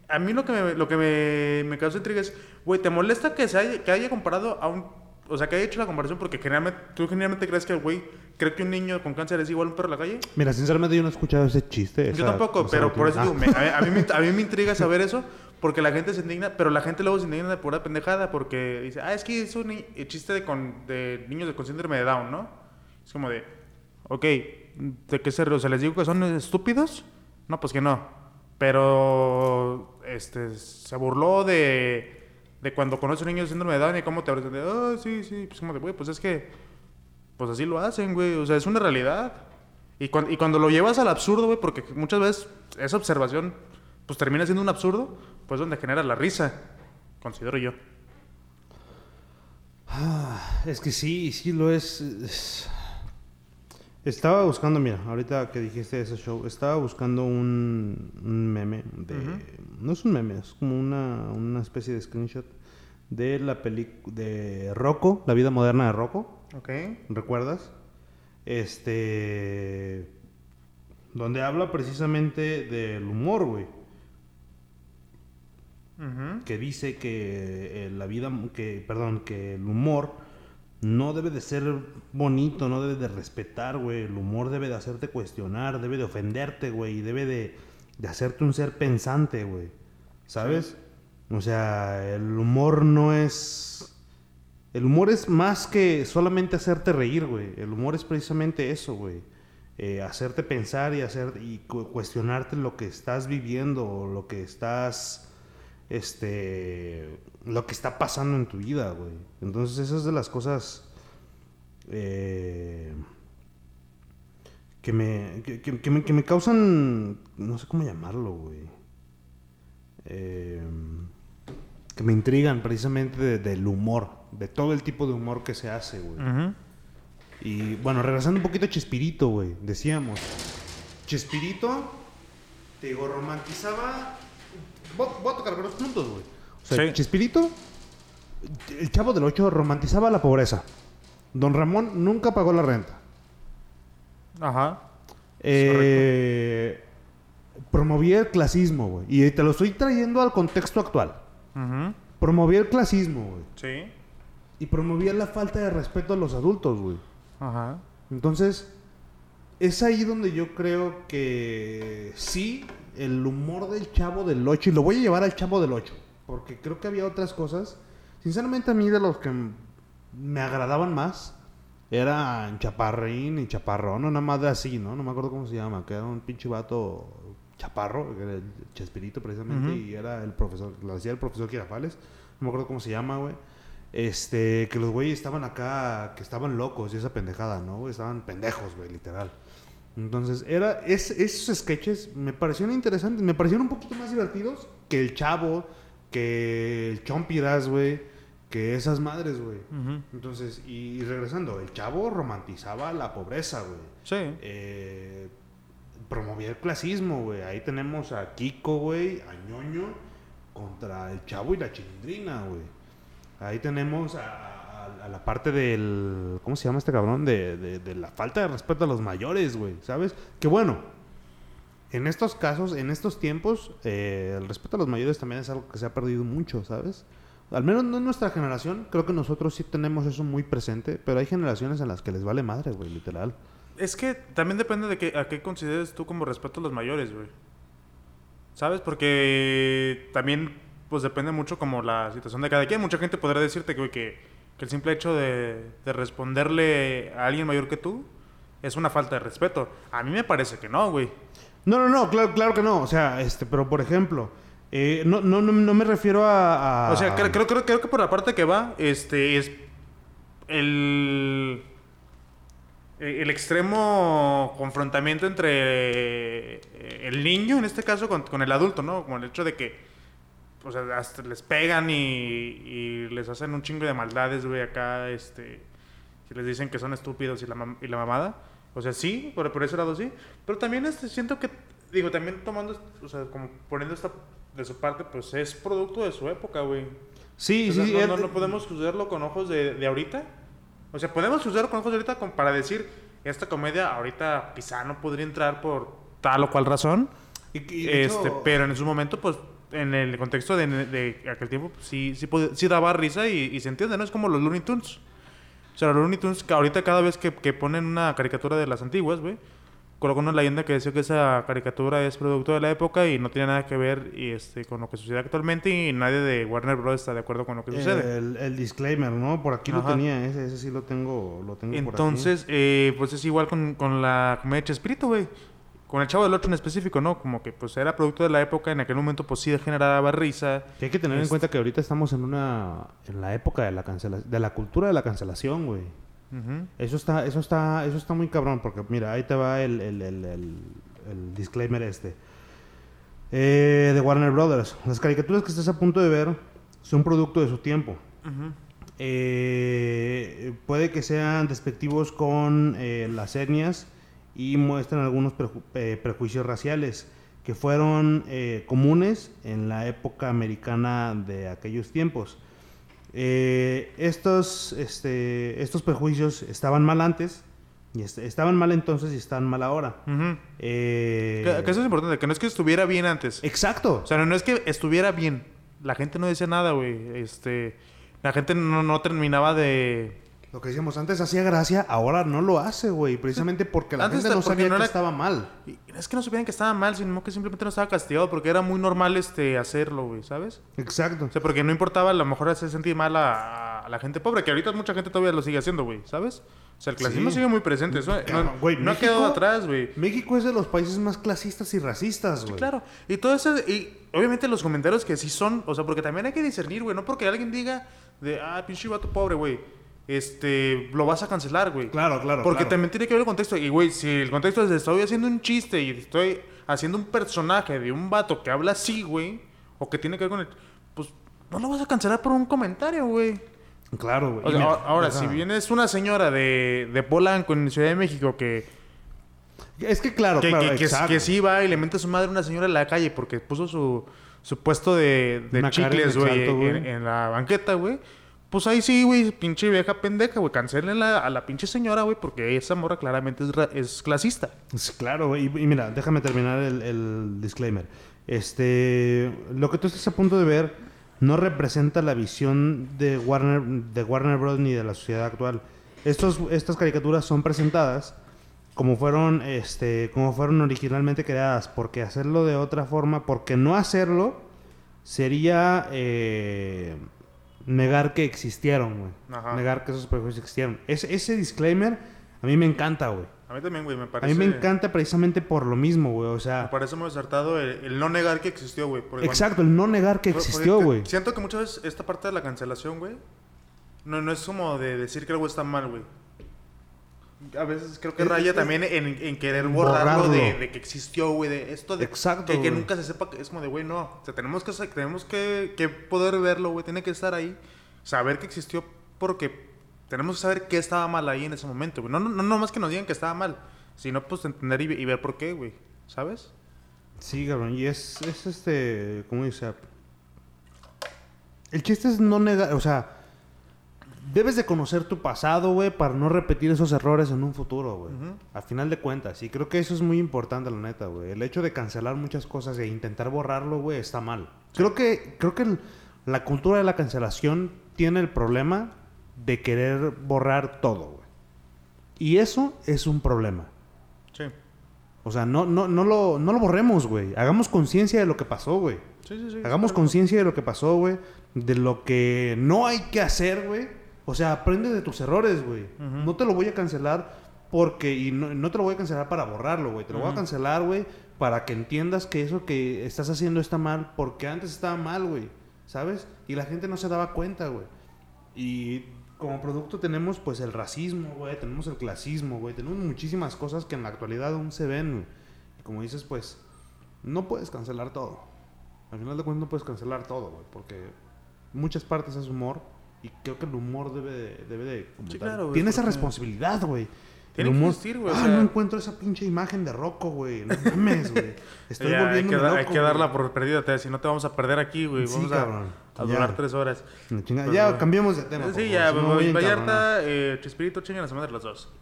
a mí lo que me, lo que me, me causa intriga es, güey, ¿te molesta que, se haya, que haya comparado a un... O sea, que haya hecho la comparación porque generalmente, tú generalmente crees que el güey cree que un niño con cáncer es igual a un perro de la calle. mira, sinceramente yo no he escuchado ese chiste. Yo esa- tampoco, esa pero por eso digo, Ah. me- a, a mí, me- [LAUGHS] a mí me, intriga saber eso, porque la gente se indigna, pero la gente luego se indigna de pura pendejada, porque dice, ah, es que es un chiste de, con, de niños de- con síndrome de Down, ¿no? Es como de, ok, ¿de qué se? O sea, ¿les digo que son estúpidos? No, pues que no. Pero, este, se burló de, de cuando conoce a un niño de síndrome de Down y cómo te abres ah, sí, sí, pues como de, güey, pues es que, pues así lo hacen, güey, o sea, es una realidad. Y, cuan- y cuando lo llevas al absurdo, güey, porque muchas veces esa observación pues termina siendo un absurdo, pues donde genera la risa, considero yo. Es que sí, sí lo es. es- Estaba buscando, mira, ahorita que dijiste ese show, estaba buscando un, un meme de... No es un meme, es como una, una especie de screenshot de la película de Rocco, la vida moderna de Rocco. Ok. ¿Recuerdas? Este. Donde habla precisamente del humor, güey. Que dice que eh, la vida. que Perdón, que el humor no debe de ser bonito, no debe de respetar, güey. El humor debe de hacerte cuestionar, debe de ofenderte, güey. Y debe de, de hacerte un ser pensante, güey. ¿Sabes? O sea, el humor no es. El humor es más que solamente hacerte reír, güey. El humor es precisamente eso, güey. Eh, hacerte pensar y hacer y cu- cuestionarte lo que estás viviendo o lo que estás este lo que está pasando en tu vida, güey. Entonces, esas de las cosas eh, que me que, que- que me que me causan no sé cómo llamarlo, güey. Eh, que me intrigan precisamente de- del humor, de todo el tipo de humor que se hace, güey. Y bueno, regresando un poquito a Chespirito, güey, decíamos. Chespirito, te digo, romantizaba. Voy, voy a tocar varios puntos, güey. O sea, Sí. Chespirito, el chavo del 8 romantizaba la pobreza. Don Ramón nunca pagó la renta. Ajá. Eh, promovía el clasismo, güey. Y te lo estoy trayendo al contexto actual. Ujú. Promovía el clasismo, güey. Sí. Y promovía la falta de respeto a los adultos, güey. Ajá. Entonces, es ahí donde yo creo que sí, el humor del chavo del 8, y lo voy a llevar al chavo del 8, porque creo que había otras cosas. Sinceramente, a mí de los que me agradaban más eran Chaparrín y Chaparrón, más de así, ¿no? No me acuerdo cómo se llama, que era un pinche vato chaparro, que era el Chespirito precisamente, y era el profesor, lo hacía el profesor Girafales, no me acuerdo cómo se llama, güey. Este, que los güeyes estaban acá, que estaban locos y esa pendejada, ¿no? Estaban pendejos, güey, literal. Entonces, era, es, esos sketches me parecieron interesantes, me parecieron un poquito más divertidos que el Chavo, que el Chompiras, güey, que esas madres, güey. Entonces, y, y regresando, el Chavo romantizaba la pobreza, güey. Sí. Eh, promovía el clasismo, güey. Ahí tenemos a Kiko, güey, a Ñoño contra el Chavo y la Chilindrina, güey. Ahí tenemos a, a- la parte del... ¿Cómo se llama este cabrón? De, de- la falta de respeto a los mayores, güey, ¿sabes? Que bueno, en estos casos, en estos tiempos, eh, el respeto a los mayores también es algo que se ha perdido mucho, ¿sabes? Al menos no en nuestra generación, creo que nosotros sí tenemos eso muy presente, pero hay generaciones en las que les vale madre, güey, literal. Es que también depende de qué, a qué consideres tú como respeto a los mayores, güey. ¿Sabes? Porque también, pues depende mucho como la situación de cada quien. Mucha gente podrá decirte, güey, que, que el simple hecho de, de responderle a alguien mayor que tú es una falta de respeto. A mí me parece que no, güey. No, no, no, claro, claro que no. O sea, este, pero por ejemplo, eh, no, no, no, no me refiero a. a- O sea, creo, creo, creo, creo que por la parte que va, este, es el, el extremo confrontamiento entre eh, el niño, en este caso, con, con el adulto, ¿no? Como el hecho de que, o sea, hasta les pegan y, y les hacen un chingo de maldades, güey, acá, este, les dicen que son estúpidos y la, mam- y la mamada. O sea, sí, por, por ese lado sí. Pero también este, siento que, digo, también tomando, o sea, como poniendo esta de su parte, pues es producto de su época, güey. Sí, sí, no, no, podemos juzgarlo con ojos de, de ahorita. O sea, podemos juzgarlo con ojos de ahorita como para decir, esta comedia ahorita quizá no podría entrar por tal o cual razón. y- y de este, hecho- pero en su momento, pues, en el contexto de, de aquel tiempo, pues, sí, sí, sí daba risa y, y se entiende, ¿no? Es como los Looney Tunes. O sea, los Looney Tunes, ahorita cada vez que, que ponen una caricatura de las antiguas, güey, colocan una leyenda que decía que esa caricatura es producto de la época y no tiene nada que ver y, este, con lo que sucede actualmente y nadie de Warner Bros. está de acuerdo con lo que sucede. El, el disclaimer, ¿no? Por aquí lo tenía, ese, ese sí lo tengo, lo tengo por aquí. Entonces, eh, pues es igual con, con la comedia de Chespirito, güey. Con el Chavo del Ocho en específico, ¿no? Como que pues era producto de la época, en aquel momento pues sí generaba risa. Que hay que tener en Este- cuenta que ahorita estamos en una en la época de la cancela, de la cultura de la cancelación, güey. Eso está, eso está, eso está muy cabrón, porque mira, ahí te va el, el, el, el- el disclaimer este. Eh, de Warner Brothers. Las caricaturas que estás a punto de ver son producto de su tiempo. Eh, puede que sean despectivos con eh, las etnias y muestran algunos preju- eh, prejuicios raciales que fueron eh, comunes en la época americana de aquellos tiempos. Eh, estos, este, estos prejuicios estaban mal antes, y est- estaban mal entonces y están mal ahora. Ujú. Eh, Que, que eso es importante, que no es que estuviera bien antes. Exacto. O sea, no, no es que estuviera bien. La gente no decía nada, güey. Este, la gente no, no terminaba de... Lo que decíamos antes hacía gracia, ahora no lo hace, güey. Precisamente porque la Antes gente no sabía no que estaba mal. y es que no supieran que estaba mal, sino que simplemente no estaba castigado porque era muy normal este hacerlo, güey, ¿sabes? Exacto. O sea, porque no importaba a lo mejor hacer sentir mal a, a la gente pobre, que ahorita mucha gente todavía lo sigue haciendo, güey, ¿sabes? O sea, el clasismo Sí. sigue muy presente. Eso Cabrón, no, güey, no ha quedado atrás, güey. México es de los países más clasistas y racistas, güey. Claro. Y todo eso, y obviamente los comentarios que sí son, o sea, porque también hay que discernir, güey, no porque alguien diga de, ah, pinche vato pobre, güey, este, lo vas a cancelar, güey. Claro, claro. Porque claro. también tiene que ver el contexto. Y, güey, si el contexto es estoy haciendo un chiste y estoy haciendo un personaje de un vato que habla así, güey, o que tiene que ver con el. Pues no lo vas a cancelar por un comentario, güey. Claro, güey. O sea, ahora, si vienes una señora de, de Polanco en Ciudad de México que, Es que claro, que, claro, que, que- exacto. que sí va y le mete a su madre a una señora en la calle porque puso su, su puesto de, de chicles, güey, exacto, güey. en, en la banqueta, güey. Pues ahí sí, güey, pinche vieja pendeja, güey. Cancelenla a la pinche señora, güey, porque esa morra claramente es, es clasista. Sí, Claro, güey. Y, y mira, déjame terminar el, el disclaimer. Este, lo que tú estás a punto de ver no representa la visión de Warner, de Warner Bros. ni de la sociedad actual. Estos, estas caricaturas son presentadas como fueron, este, como fueron originalmente creadas, porque hacerlo de otra forma, porque no hacerlo sería eh, negar que existieron, güey. Negar que esos prejuicios existieron. Ese, ese disclaimer a mí me encanta, güey. A mí también, güey, me A parece... mí me encanta precisamente por lo mismo, güey. O Me sea, parece muy acertado el, el no negar que existió, güey. exacto, el no negar que existió, güey. Siento que muchas veces esta parte de la cancelación, güey, no, no es como de decir que algo está mal, güey. A veces creo que Es- raya es- también en, en querer borrarlo, borrarlo. De, de que existió, güey, de esto de Exacto, que, nunca se sepa, que es como de, güey, no, o sea, tenemos que, tenemos que, que poder verlo, güey, tiene que estar ahí, saber que existió porque tenemos que saber qué estaba mal ahí en ese momento, güey. No, no, no, no más que nos digan que estaba mal, sino pues entender y, y ver por qué, güey. ¿sabes? Sí, cabrón. Y es, es este. ¿Cómo dice? El chiste es no negar. O sea, debes de conocer tu pasado, güey, para no repetir esos errores en un futuro, güey. A final de cuentas. Y creo que eso es muy importante, la neta, güey. El hecho de cancelar muchas cosas e intentar borrarlo, güey, está mal. Creo que, creo que el- la cultura de la cancelación tiene el problema de querer borrar todo, güey. Y eso es un problema. Sí. O sea, no, no, no, lo, no lo borremos, güey. Hagamos conciencia de lo que pasó, güey. Sí, sí, sí. Hagamos conciencia de lo que pasó, güey. De lo que no hay que hacer, güey. O sea, aprende de tus errores, güey. No te lo voy a cancelar porque... Y no, no te lo voy a cancelar para borrarlo, güey. Te lo voy a cancelar, güey, para que entiendas que eso que estás haciendo está mal porque antes estaba mal, güey. ¿Sabes? Y la gente no se daba cuenta, güey. Y como producto tenemos, pues, el racismo, güey. Tenemos el clasismo, güey. Tenemos muchísimas cosas que en la actualidad aún se ven, güey. Y como dices, pues, no puedes cancelar todo. Al final de cuentas no puedes cancelar todo, güey, porque muchas partes es humor y creo que el humor debe de, debe de como Sí, tal- claro, güey, tiene esa responsabilidad, güey. Tiene El que humor- existir, güey, o Ah, sea- no encuentro esa pinche imagen de Rocco, güey. No [LAUGHS] mames, güey. Estoy Ya, hay, volviendo que, loco. hay que darla por perdida, te- si no te vamos a perder aquí, güey. Sí, Vamos a, Ya. durar tres horas. Pero, ya güey. cambiemos de tema. sí, ya, si no. Vallarta, eh, Chispirito, chingan a su madre las dos. [LAUGHS]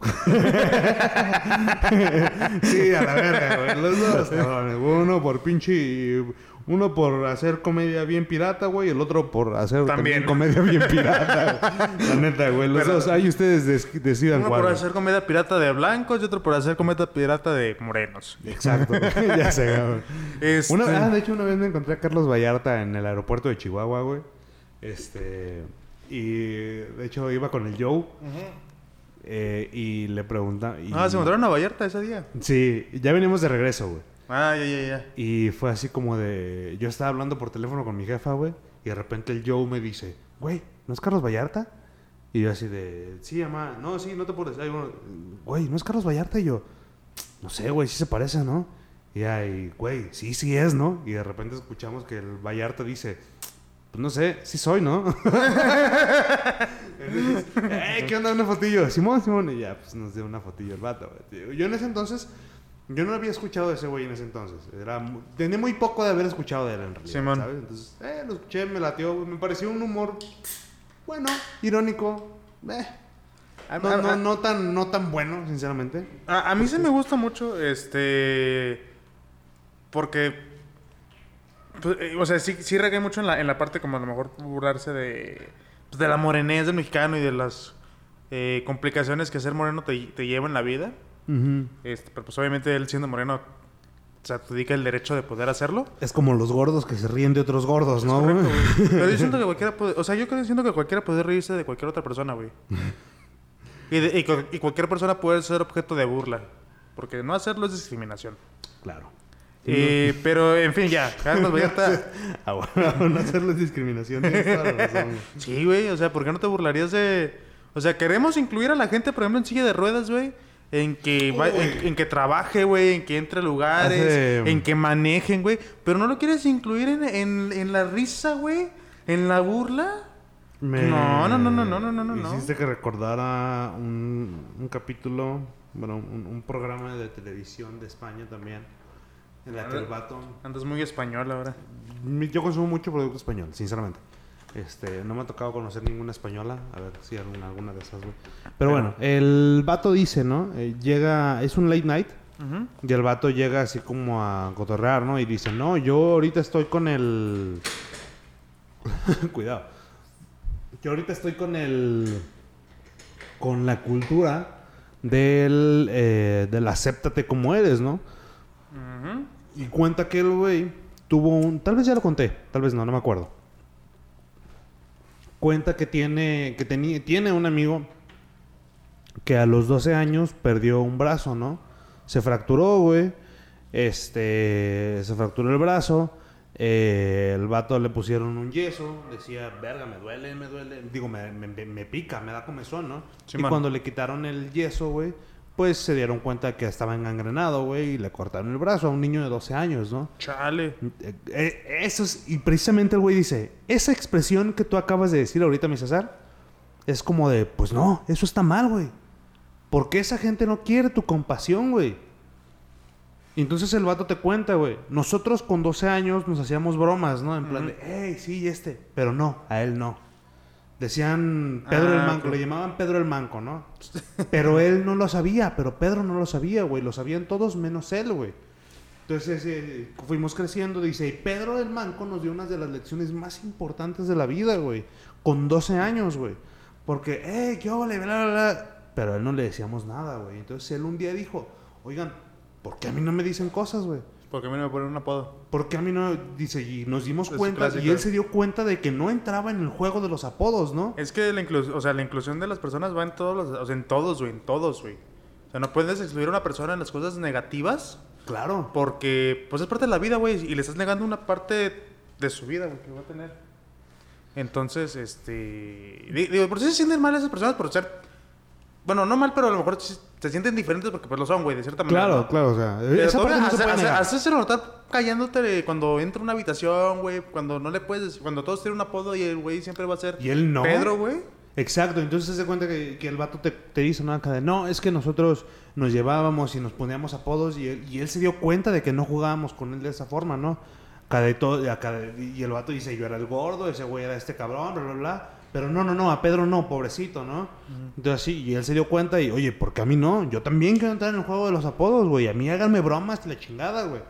Sí, a la verga, güey. Los dos, [LAUGHS] cabrones. Uno por pinche. Uno por hacer comedia bien pirata, güey. El otro por hacer también, También. comedia bien pirata. La neta, güey. Los dos. Ahí ustedes des- decidan Uno cuál. por güey. hacer comedia pirata de blancos y otro por hacer comedia pirata de morenos. Exacto. [LAUGHS] ya sé, güey. Este, Una- ah, de hecho, una vez me encontré a Carlos Vallarta en el aeropuerto de Chihuahua, güey. Este. Y de hecho iba con el Joe. eh, y le pregunta. y- Ah, se encontraron a Vallarta ese día. Sí, ya venimos de regreso, güey. Ah, ya, ya, ya. Y fue así como de. Yo estaba hablando por teléfono con mi jefa, güey. Y de repente el Joe me dice, güey, ¿no es Carlos Vallarta? Y yo así de, sí, mamá, no, sí, no te puedes. Güey, ¿no es Carlos Vallarta? Y yo, no sé, güey, sí se parece, ¿no? Y ahí, güey, sí, sí es, ¿no? Y de repente escuchamos que el Vallarta dice, pues no sé, sí soy, ¿no? [LAUGHS] Entonces, "Ey, ¿qué onda? Una fotillo. Simón, Simón. Y ya, pues nos dio una fotillo el vato, güey. Yo en ese entonces, yo no había escuchado de ese güey en ese entonces. Era, mu- tenía muy poco de haber escuchado de él en realidad, Simón. ¿sabes? Entonces, eh, lo escuché, me latió. Me pareció un humor, bueno, irónico. Eh, no, no, tan, no tan bueno, sinceramente. A, a mí se me gusta mucho, este... Porque... pues, eh, o sea, sí, sí regué mucho en la, en la parte como a lo mejor burlarse de... pues, de la morenez del mexicano y de las eh, complicaciones que ser moreno te, te lleva en la vida. Este, pero pues obviamente él siendo moreno se adjudica el derecho de poder hacerlo. Es como los gordos que se ríen de otros gordos, ¿no? Correcto, güey? [LAUGHS] Pero yo siento que cualquiera puede... O sea, yo creo, siento que cualquiera puede reírse de cualquier otra persona, güey. [LAUGHS] Y, de- y cu- y cualquier persona puede ser objeto de burla. Porque no hacerlo es discriminación. Claro. Eh, pero, en fin, ya. Carlos Vallarta... [LAUGHS] Ah, no hacerles discriminación. tienes toda la razón. Sí, güey. O sea, ¿por qué no te burlarías de...? O sea, queremos incluir a la gente, por ejemplo, en silla de ruedas, güey en que, va, en, que trabaje, güey, en que entre lugares, en que manejen, güey. Pero no lo quieres incluir en, en, en la risa, güey, en la burla. No, no, no, no, no, no, no, no. Hiciste que recordara un, un capítulo, bueno, un, programa de televisión de España también. En la que el vato... Andas muy español ahora. Yo consumo mucho producto español, sinceramente. Este, no me ha tocado conocer ninguna española, a ver si alguna, alguna de esas, güey. Pero bueno, el vato dice, ¿no? Eh, llega, es un late night, y el vato llega así como a cotorrear, ¿no? Y dice, no, yo ahorita estoy con el... [LAUGHS] Cuidado. Yo ahorita estoy con el... Con la cultura del... Eh, del acéptate como eres, ¿no? Y cuenta que el güey tuvo un... Tal vez ya lo conté, tal vez no, no me acuerdo. Cuenta que tiene, que tenía, tiene un amigo que a los 12 años perdió un brazo, ¿no? Se fracturó, güey. Este, se fracturó el brazo. Eh, el vato le pusieron un yeso. Decía, verga, me duele, me duele. Digo, me, me- me- me pica, me da comezón, ¿no? Sí, y man. cuando le quitaron el yeso, güey, pues se dieron cuenta que estaba engangrenado, güey, y le cortaron el brazo a un niño de 12 años, ¿no? Chale. Eh, eh, eso es, y precisamente el güey dice, esa expresión que tú acabas de decir ahorita, mi César, es como de, pues no, eso está mal, güey. ¿Por qué esa gente no quiere tu compasión, güey? Y entonces el vato te cuenta, güey. Nosotros con 12 años nos hacíamos bromas, ¿no? En plan de, hey, sí, este. Pero no, a él no. Decían Pedro Ah, el Manco, ok. le llamaban Pedro el Manco, ¿no? [LAUGHS] Pero él no lo sabía, pero Pedro no lo sabía, güey. Lo sabían todos menos él, güey. Entonces eh, fuimos creciendo, dice, y Pedro el Manco nos dio una de las lecciones más importantes de la vida, güey. Con 12 años, güey. Porque, hey, qué ole, bla, bla, bla. Pero a él no le decíamos nada, güey. Entonces él un día dijo, oigan, ¿por qué a mí no me dicen cosas, güey? Porque a mí no me ponen un apodo. ¿Por qué a mí no? Dice, y nos dimos Es cuenta, clásico. y él se dio cuenta de que no entraba en el juego de los apodos, ¿no? Es que la, inclus- o sea, la inclusión de las personas va en todos los... O sea, en todos, güey. En todos, güey. O sea, no puedes excluir a una persona en las cosas negativas Claro. porque, pues, es parte de la vida, güey. Y le estás negando una parte de su vida, güey, que va a tener. Entonces, este... di- Digo, por si se sienten mal esas personas por ser... Bueno, no mal, pero a lo mejor se sienten diferentes porque pues lo son, güey, de cierta manera. Claro, ¿no? claro, o sea, Pero esa tú parte no se hace- puede hace- notar callándote cuando entra a una habitación, güey. Cuando no le puedes. Cuando todos tienen un apodo y el güey siempre va a ser... Y él no. Pedro, güey. Exacto, entonces se da cuenta que, que el vato te, te dice, ¿no? Acá de, no, es que nosotros nos llevábamos y nos poníamos apodos y él, y él se dio cuenta de que no jugábamos con él de esa forma, ¿no? Acá de todo, y el vato dice, yo era el gordo, ese güey era este cabrón, bla, bla, bla. Pero no, no, no, a Pedro no, pobrecito, ¿no? Entonces sí, y él se dio cuenta y, oye, ¿por qué a mí no? Yo también quiero entrar en el juego de los apodos, güey. A mí háganme bromas, la chingada, güey.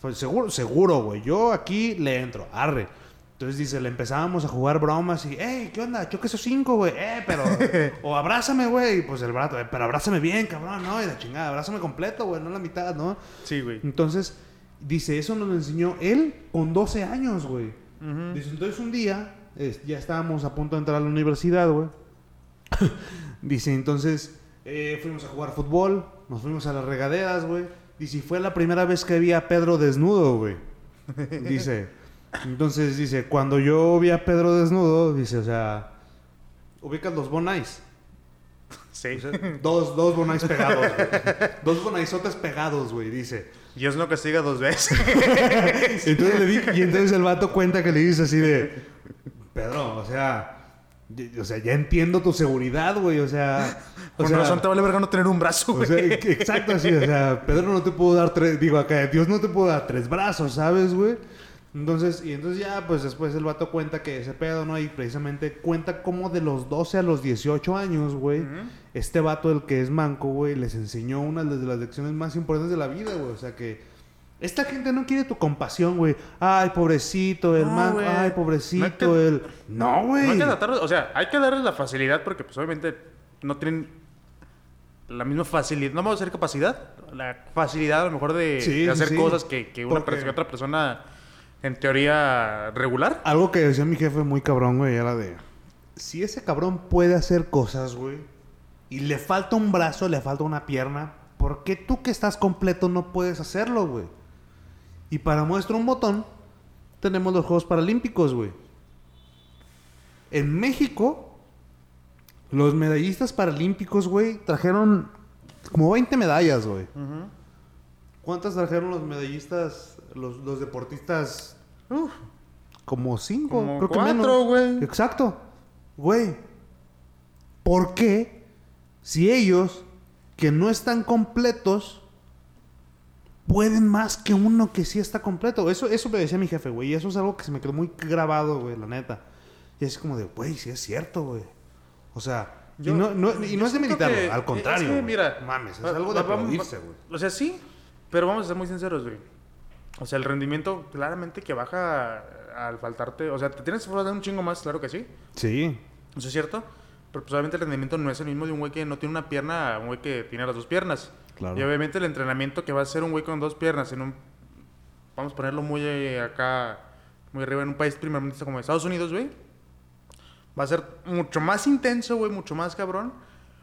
Pues seguro, seguro, güey. Yo aquí le entro, arre. Entonces dice, le empezábamos a jugar bromas y, hey, ¿qué onda? Choque esos cinco, güey. Eh, pero. [LAUGHS] o abrázame, güey. Y pues el brato, "Eh, pero abrázame bien, cabrón, ¿no? Y la chingada, abrázame completo, güey, no la mitad, ¿no? Sí, güey. Entonces, dice, eso nos lo enseñó él con 12 años, güey. Dice, entonces un día, es- ya estábamos a punto de entrar a la universidad, güey. [LAUGHS] Dice, entonces eh, fuimos a jugar fútbol, nos fuimos a las regaderas, güey. Dice, fue la primera vez que vi a Pedro desnudo, güey. [LAUGHS] Dice, entonces dice, cuando yo vi a Pedro desnudo, dice, o sea, ubicas los bonais. Sí. Dos, dos bonais pegados, güey. Dos bonaisotes pegados, güey, dice. Dios no castiga dos veces. [LAUGHS] Entonces le y entonces el vato cuenta que le dice así de, Pedro, o sea, o sea, ya entiendo tu seguridad, güey, o sea, o Por sea, razón te vale verga no tener un brazo, o güey. sea, exacto así, o sea, Pedro no te pudo dar tres, digo acá, Dios no te pudo dar tres brazos, ¿sabes, güey? Entonces, y entonces ya, pues después el vato cuenta que ese pedo, ¿no? Y precisamente cuenta como de los 12 a los 18 años, güey, este vato, el que es manco, güey, les enseñó una de las lecciones más importantes de la vida, güey. O sea que esta gente no quiere tu compasión, güey. Ay, pobrecito, el No, manco, güey. ay, No pobrecito, que- el... No, güey. No hay que tratarlos, o sea, hay que darles la facilidad porque pues obviamente no tienen la misma facilidad, no vamos a decir capacidad, la facilidad a lo mejor de, Sí, de sí, hacer sí. cosas que, que una persona, que otra persona en teoría regular. Algo que decía mi jefe muy cabrón, güey, era de... Si ese cabrón puede hacer cosas, güey, y le falta un brazo, le falta una pierna, ¿por qué tú que estás completo no puedes hacerlo, güey? Y para muestra un botón, tenemos los Juegos Paralímpicos, güey. En México, los medallistas paralímpicos, güey, trajeron como 20 medallas, güey. ¿Cuántas trajeron los medallistas, los, los deportistas? Uf, Como cinco, Como creo que cuatro, menos. güey. Exacto. Güey. ¿Por qué? Si ellos, que no están completos, pueden más que uno que sí está completo. Eso, eso me decía mi jefe, güey. Y eso es algo que se me quedó muy grabado, güey, la neta. Y es como de, güey, sí es cierto, güey. O sea, Yo- y, no, no- y no es de meditarlo, que- al contrario. es que, mira, mames, es algo de aplaudirse, güey. O sea, sí, pero vamos a ser muy sinceros, güey. O sea, el rendimiento claramente que baja al faltarte, o sea, te tienes que esforzar un chingo más, claro que sí. Sí. Eso es cierto. Pero pues obviamente el rendimiento no es el mismo de un güey que no tiene una pierna a un güey que tiene las dos piernas. Claro. Y obviamente el entrenamiento que va a hacer un güey con dos piernas en un... Vamos a ponerlo muy eh, acá, muy arriba en un país primeramente como Estados Unidos, güey. Va a ser mucho más intenso, güey, mucho más cabrón.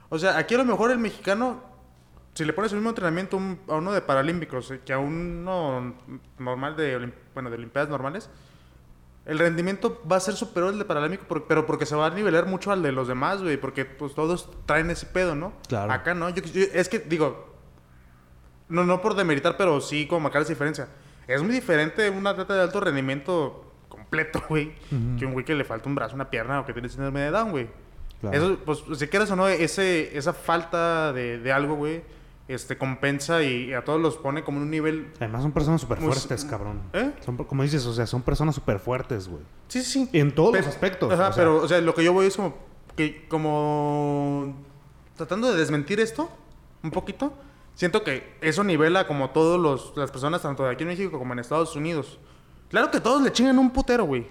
O sea, aquí a lo mejor el mexicano, si le pones el mismo entrenamiento a un- a uno de paralímpicos eh, que a uno normal de, bueno, de olimpiadas normales, el rendimiento va a ser superior al de paralímpico, por- pero porque se va a nivelar mucho al de los demás, güey, porque pues todos traen ese pedo, ¿no? Claro. Acá no, yo, yo- es que digo, no, no por demeritar, pero sí como marcar esa diferencia. Es muy diferente un atleta de alto rendimiento completo, [LAUGHS] güey, que un güey que le falta un brazo, una pierna o que tiene síndrome de Down, güey. Claro. Eso, pues, si quieres o no, ese, esa falta de, de algo, güey, este, compensa y, a todos los pone como en un nivel... Además son personas súper fuertes, cabrón. ¿Eh? Son, como dices, o sea, son personas súper fuertes, güey. Sí, sí, sí. En todos Pero- los aspectos. Ajá, o sea, pero, o sea, lo que yo voy es como que, como tratando de desmentir esto un poquito. Siento que eso nivela como todos los las personas, tanto de aquí en México como en Estados Unidos. Claro que todos le chingan un putero, güey.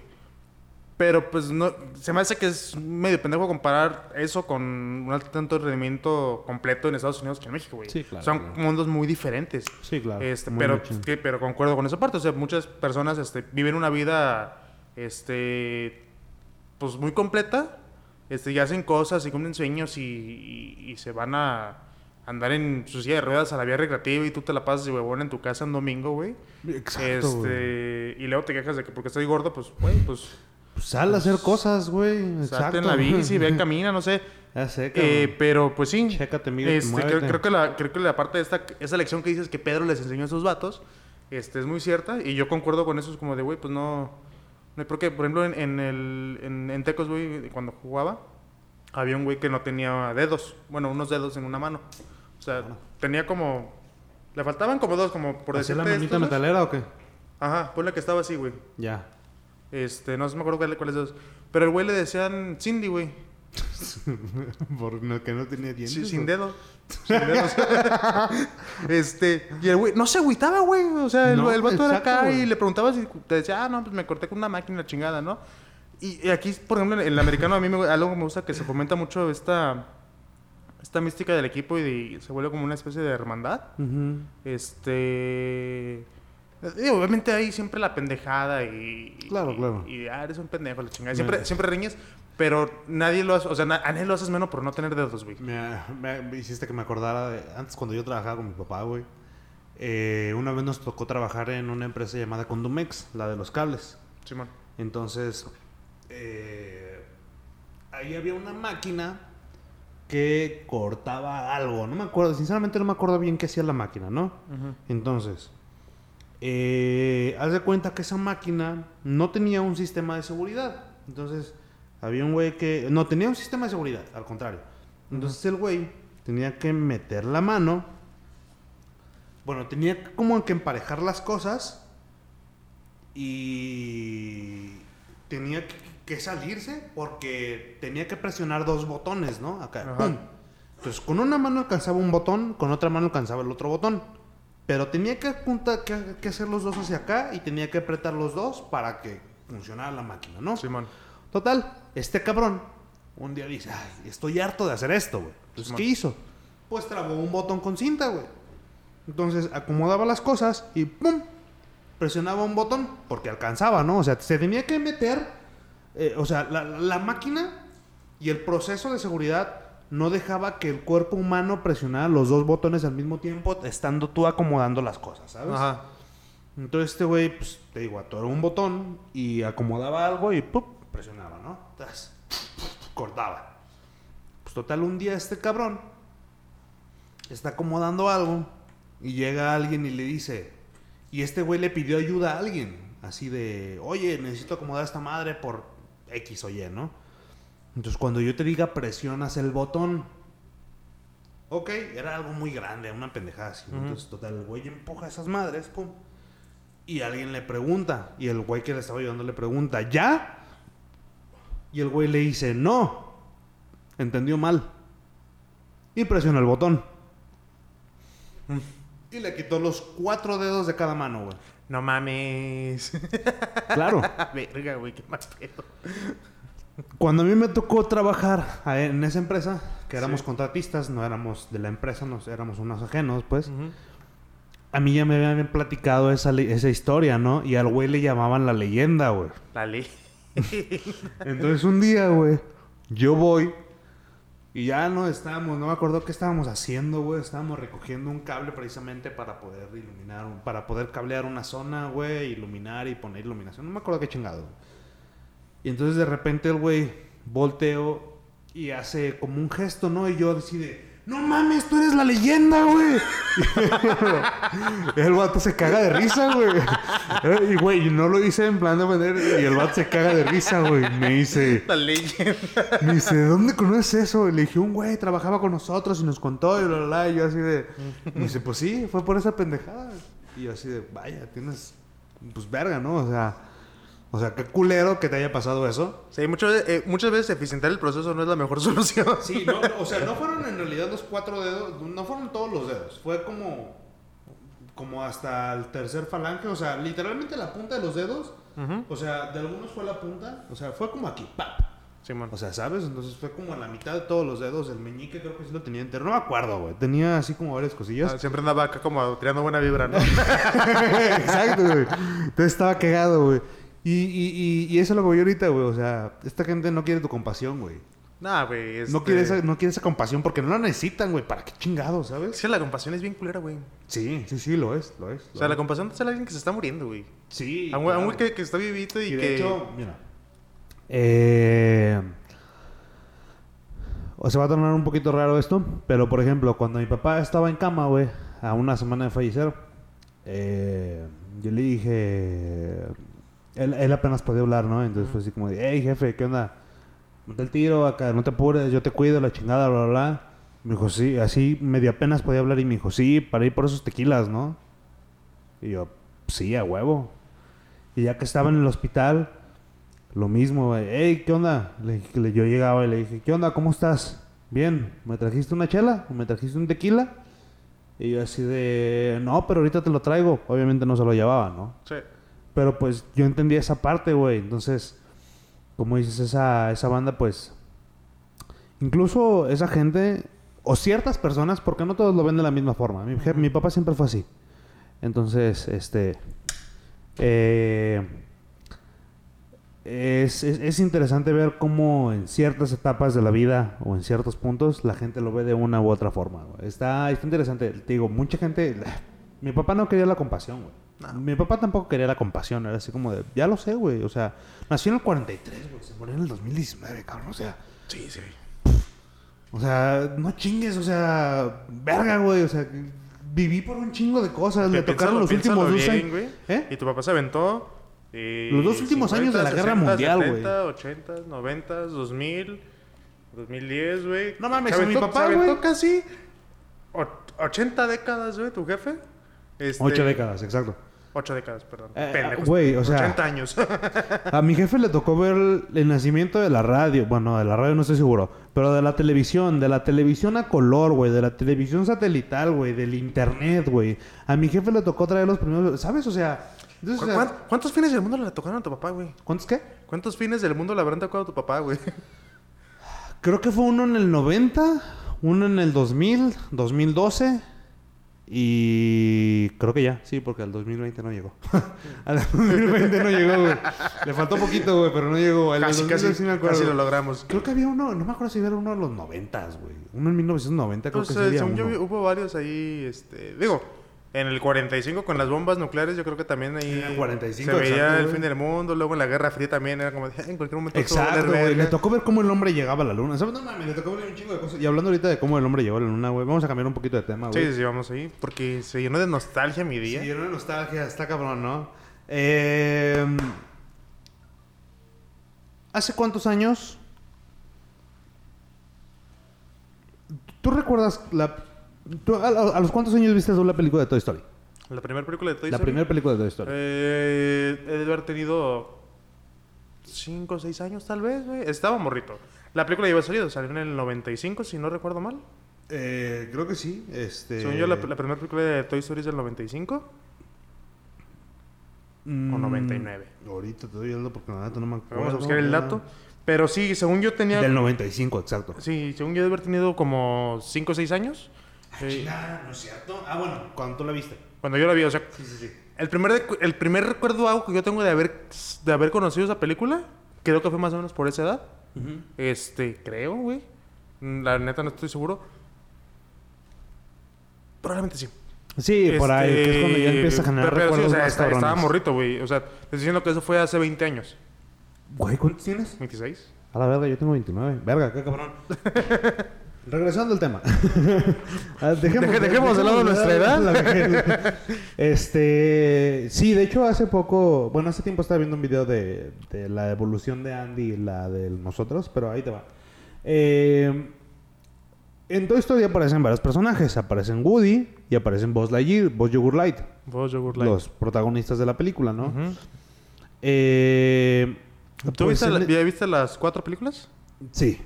Pero pues no, se me hace que es medio pendejo comparar eso con un alto tanto rendimiento completo en Estados Unidos que en México, güey. Sí, claro, Son claro. mundos muy diferentes. Sí, claro. Este, Muy pero, que- pero concuerdo con esa parte. O sea, muchas personas este, viven una vida este, pues muy completa. Este, y hacen cosas y cumplen sueños y, y- y se van a andar en su silla de ruedas a la vía recreativa y tú te la pasas de huevón en tu casa un domingo, güey. Exacto, este, y luego te quejas de que porque estoy gordo, pues, güey, pues Pues sal a hacer cosas, güey. Exacto. en la bici, ve, camina, no sé. [LAUGHS] Ya sé, cabrón. Eh, pero pues sí. Chécate, mírate, Este, creo, creo que la, creo que la parte de esta, esa lección que dices que Pedro les enseñó a esos vatos, este, es muy cierta. Y yo concuerdo con eso, es como de, güey, pues no. No hay por ejemplo, en, en, el, en, en Tecos, güey, cuando jugaba, había un güey que no tenía dedos. Bueno, unos dedos en una mano. O sea, tenía como. Le faltaban como dos, como por ¿Hacía la decirte manita metalera o qué? Ajá, ponle que estaba así, güey. Ya. Este, no sé, me acuerdo cuál- cuáles dos. Pero el güey le decían Cindy, güey. [LAUGHS] Por no, que no tenía dientes. Sí, sin dedo. Sin dedos. [LAUGHS] este, y el güey no se agüitaba, güey. O sea, el, No, el vato era acá y le preguntaba si te decía, ah, no, pues me corté con una máquina chingada, ¿no? Y, y aquí, por ejemplo, en el americano a mí me, algo que me gusta que se fomenta mucho esta, esta mística del equipo y, de- se vuelve como una especie de hermandad. Este. Y obviamente hay siempre la pendejada y. Claro, y- claro. Y, ah, eres un pendejo, la chingada. Siempre, Me- siempre riñes, pero nadie lo hace. O sea, a nadie lo haces menos por no tener dedos, güey. Me, me- me hiciste que me acordara de antes cuando yo trabajaba con mi papá, güey. Eh, una vez nos tocó trabajar en una empresa llamada Condumex, la de los cables. Simón. Entonces, eh, ahí había una máquina que cortaba algo. No me acuerdo, sinceramente no me acuerdo bien qué hacía la máquina, ¿no? Entonces, eh, haz de cuenta que esa máquina no tenía un sistema de seguridad. Entonces, había un güey que... No, tenía un sistema de seguridad, al contrario. Entonces el güey tenía que meter la mano. Bueno, tenía como que emparejar las cosas. Y tenía que, que salirse porque tenía que presionar dos botones, ¿no? Acá. Entonces, con una mano alcanzaba un botón, con otra mano alcanzaba el otro botón. Pero tenía que, apuntar, que, que hacer los dos hacia acá y tenía que apretar los dos para que funcionara la máquina, ¿no? Simón. Total, este cabrón un día dice, ay, estoy harto de hacer esto, güey. Entonces, Simón. ¿qué hizo? Pues trabó un botón con cinta, güey. Entonces, acomodaba las cosas y ¡pum! Presionaba un botón porque alcanzaba, ¿no? O sea, se tenía que meter, eh, o sea, la, la máquina y el proceso de seguridad no dejaba que el cuerpo humano presionara los dos botones al mismo tiempo, estando tú acomodando las cosas, ¿sabes? Ajá. Entonces este güey, pues, te digo, atoró un botón y acomodaba algo y ¡pup! presionaba, ¿no? Cortaba. Pues total, un día este cabrón está acomodando algo y llega alguien y le dice, y este güey le pidió ayuda a alguien, así de, oye, necesito acomodar esta madre por X o Y, ¿no? Entonces cuando yo te diga presionas el botón, ok, era algo muy grande, una pendejada así. Entonces total, el güey empuja esas madres, pum. Y alguien le pregunta, y el güey que le estaba ayudando le pregunta, ¿ya? Y el güey le dice, no, entendió mal. Y presiona el botón. Y le quitó los cuatro dedos de cada mano, güey. No mames. Claro. [LAUGHS] Verga, güey, qué más pedo. Cuando a mí me tocó trabajar en esa empresa, que éramos Sí. contratistas, no éramos de la empresa, nos éramos unos ajenos, pues. A mí ya me habían platicado esa, esa historia, ¿no? Y al güey le llamaban la leyenda, güey. La ley. [LAUGHS] Entonces un día, güey, yo voy y ya no estábamos, no me acuerdo qué estábamos haciendo, güey. Estábamos recogiendo un cable precisamente para poder iluminar, para poder cablear una zona, güey, iluminar y poner iluminación. No me acuerdo qué chingado. Y entonces de repente el güey volteo y hace como un gesto, ¿no? Y yo decide, no mames, tú eres la leyenda, güey. Y [LAUGHS] el vato se caga de risa, güey. [LAUGHS] Y, güey, no lo hice en plan de vender. Y el vato se caga de risa, güey. Me dice, La leyenda. me dice, ¿de dónde conoces eso? Y le dije, un güey trabajaba con nosotros y nos contó y bla, bla, bla. Y yo así de, me dice, pues sí, fue por esa pendejada. Y yo así de, vaya, tienes, pues verga, ¿no? O sea, o sea, qué culero que te haya pasado eso. Sí, muchas, eh, muchas veces eficientar el proceso no es la mejor [LAUGHS] solución. Sí, no, o sea, no fueron en realidad los cuatro dedos, no fueron todos los dedos, fue como, como hasta el tercer falange, o sea, literalmente la punta de los dedos, o sea, de algunos fue la punta, o sea, fue como aquí, ¡pap! Simón. O sea, ¿sabes? Entonces fue como a la mitad de todos los dedos, el meñique creo que sí lo tenía entero, no me acuerdo, güey, tenía así como varias cosillas. Ah, siempre andaba acá como tirando buena vibra, ¿no? [LAUGHS] Exacto, güey. Entonces estaba cagado, güey. Y, y, y, y eso es lo que voy ahorita, güey, o sea, esta gente no quiere tu compasión, güey. nah, güey. Este... No quiere, esa, no quiere esa compasión porque no la necesitan, güey. ¿Para qué chingados, sabes? Sí, la compasión es bien culera, güey. Sí, sí, sí, lo es, lo es. O sea, la compasión es a alguien que se está muriendo, güey. Sí. A un güey que, que está vivito y, Y de que... hecho, mira. Eh, o se va a tornar un poquito raro esto, pero por ejemplo, cuando mi papá estaba en cama, güey, a una semana de fallecer, eh, yo le dije. Él, él apenas podía hablar, ¿no? Entonces fue así como de, hey jefe, ¿qué onda? Ponte el tiro acá, no te apures, yo te cuido, la chingada, bla, bla, bla. Me dijo, sí, así medio apenas podía hablar y me dijo, sí, para ir por esos tequilas, ¿no? Y yo, sí, a huevo. Y ya que estaba en el hospital, lo mismo. Hey, ¿qué onda? Le le- yo llegaba y le dije, ¿qué onda? ¿Cómo estás? Bien. ¿Me trajiste una chela? ¿O me trajiste un tequila? Y yo así de, no, pero ahorita te lo traigo. Obviamente no se lo llevaba, ¿no? Sí. Pero pues yo entendía esa parte, güey. Entonces, como dices, esa, esa banda, pues... Incluso esa gente, o ciertas personas, porque no todos lo ven de la misma forma. Mi, mi papá siempre fue así. Entonces, este... eh, es, es- es interesante ver cómo en ciertas etapas de la vida o en ciertos puntos la gente lo ve de una u otra forma. Está, está interesante. Te digo, mucha gente... Mi papá no quería la compasión, güey. Mi papá tampoco quería la compasión. Era así como de... Ya lo sé, güey. O sea, nació en el 43, güey. Se murió en el 2019, cabrón. O sea... Sí, sí. O sea, no chingues, o sea, verga, güey, o sea, viví por un chingo de cosas, le Que tocaron los últimos dos años. güey. ¿Eh? Y tu papá se aventó. eh, Los dos últimos años de la Guerra Mundial, güey. 70, 80, 90, 2000, 2010, güey. No mames, Se a mi aventó- papá, se aventó güey. casi o- 80 décadas, güey, tu jefe. Este, Ocho décadas, exacto. 8 décadas, perdón. Eh, Pendejos. güey, o sea- 80 años. [LAUGHS] A mi jefe le tocó ver el, nacimiento de la radio, bueno, de la radio no estoy seguro, pero de la televisión, de la televisión a color, güey, de la televisión satelital, güey, del internet, güey. A mi jefe le tocó traer los primeros, ¿sabes? O sea, entonces, o ¿Cu- sea, cuán- ¿Cuántos fines del mundo le tocaron a tu papá, güey? ¿cuántos qué? ¿Cuántos fines del mundo le habrán tocado a tu papá, güey? Creo que fue uno en el 90, uno en el 2000, 2012 y creo que ya, sí, porque al 2020 no llegó. [LAUGHS] al 2020 no llegó, güey. Le faltó poquito, güey, pero no llegó. Al Casi, 2012 casi, sí me acuerdo. casi lo logramos. Creo que había uno, no me acuerdo si era uno de los 90, güey. Uno en 1990 creo Pues, que sería según yo, uno. vi- hubo varios ahí, este... Digo, en el 45 con las bombas nucleares, yo creo que también ahí... En el 45, Se veía exacto, el fin del mundo. Luego en la Guerra Fría también era como... de, "Ay, En cualquier momento Exacto, güey. Le verga". tocó ver cómo el hombre llegaba a la luna. ¿Sabes? No mames, le tocó ver un chingo de cosas. Y hablando ahorita de cómo el hombre llegó a la luna, güey. Vamos a cambiar un poquito de tema, güey. Sí, sí, vamos ahí. Porque se llenó de nostalgia mi día. Sí, era una nostalgia, está cabrón, ¿no? Eh, ¿Hace cuántos años? ¿Tú recuerdas la... tú- a, los cuántos años viste tú la película de Toy Story? La primera película de Toy la Story. primera película de Toy Story. Eh, he de haber tenido 5 o 6 años tal vez, güey. Estaba morrito. La película ya había salido, salió en el 95, si no recuerdo mal. Eh, creo que sí. Este... Según yo, la, la primera película de Toy Story es del 95 Mm, o 99. Ahorita te doy el dato porque la neta no me acuerdo. Vamos a buscar el dato. Pero sí, según yo tenía... Del 95, exacto. Sí, según yo de haber tenido como 5 o 6 años. Eh, no es cierto. Ah, bueno, cuando tú la viste. cuando yo la vi, o sea... Sí, sí, sí. El primer, el primer recuerdo algo que yo tengo de haber, de haber conocido esa película, creo que fue más o menos por esa edad. Este, creo, güey. La neta no estoy seguro. Probablemente sí. Sí, por ahí, que es cuando ya Este, empieza a generar pero- pero sí, recuerdos o sea, más está- estaba morrito, güey. O sea, te estoy diciendo que eso fue hace 20 años. Güey, ¿cuántos tienes? 26. A la verga, yo tengo 29. Verga, qué cabrón. [LAUGHS] Regresando al tema. [LAUGHS] Ah, dejemos, Deje- dejemos de lado nuestra edad. [LAUGHS] este, sí, de hecho hace poco, bueno, hace tiempo estaba viendo un video de, de la evolución de Andy y la de nosotros, pero ahí te va. Eh, en Toy Story aparecen varios personajes. Aparecen Woody y aparecen Buzz Lightyear, Buzz Yogur Light, Light. los protagonistas de la película, ¿no? Eh, ¿Tú pues viste, en- la- ya viste las cuatro películas? Sí,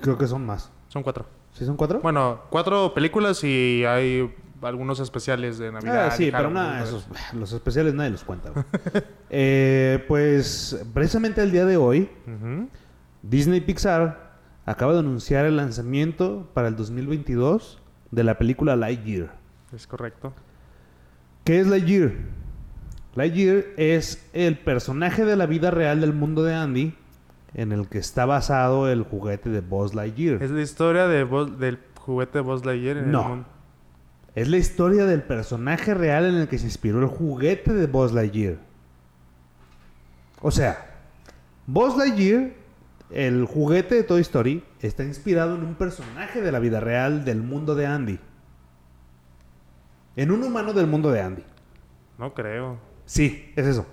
creo que son más. Son cuatro. ¿Sí son cuatro? Bueno, cuatro películas y hay algunos especiales de Navidad. Ah, sí, pero nada, esos, [LAUGHS] los especiales nadie los cuenta. [LAUGHS] Eh, pues precisamente el día de hoy. Disney Pixar acaba de anunciar el lanzamiento para el 2022 de la película Lightyear. Es correcto. ¿Qué es Lightyear? Lightyear es el personaje de la vida real del mundo de Andy en el que está basado el juguete de Buzz Lightyear. Es la historia de Buzz- del juguete de Buzz Lightyear en No. el mundo. Es la historia del personaje real en el que se inspiró el juguete de Buzz Lightyear. O sea, Buzz Lightyear, el juguete de Toy Story, está inspirado en un personaje de la vida real del mundo de Andy. En un humano del mundo de Andy. No creo. Sí, es eso.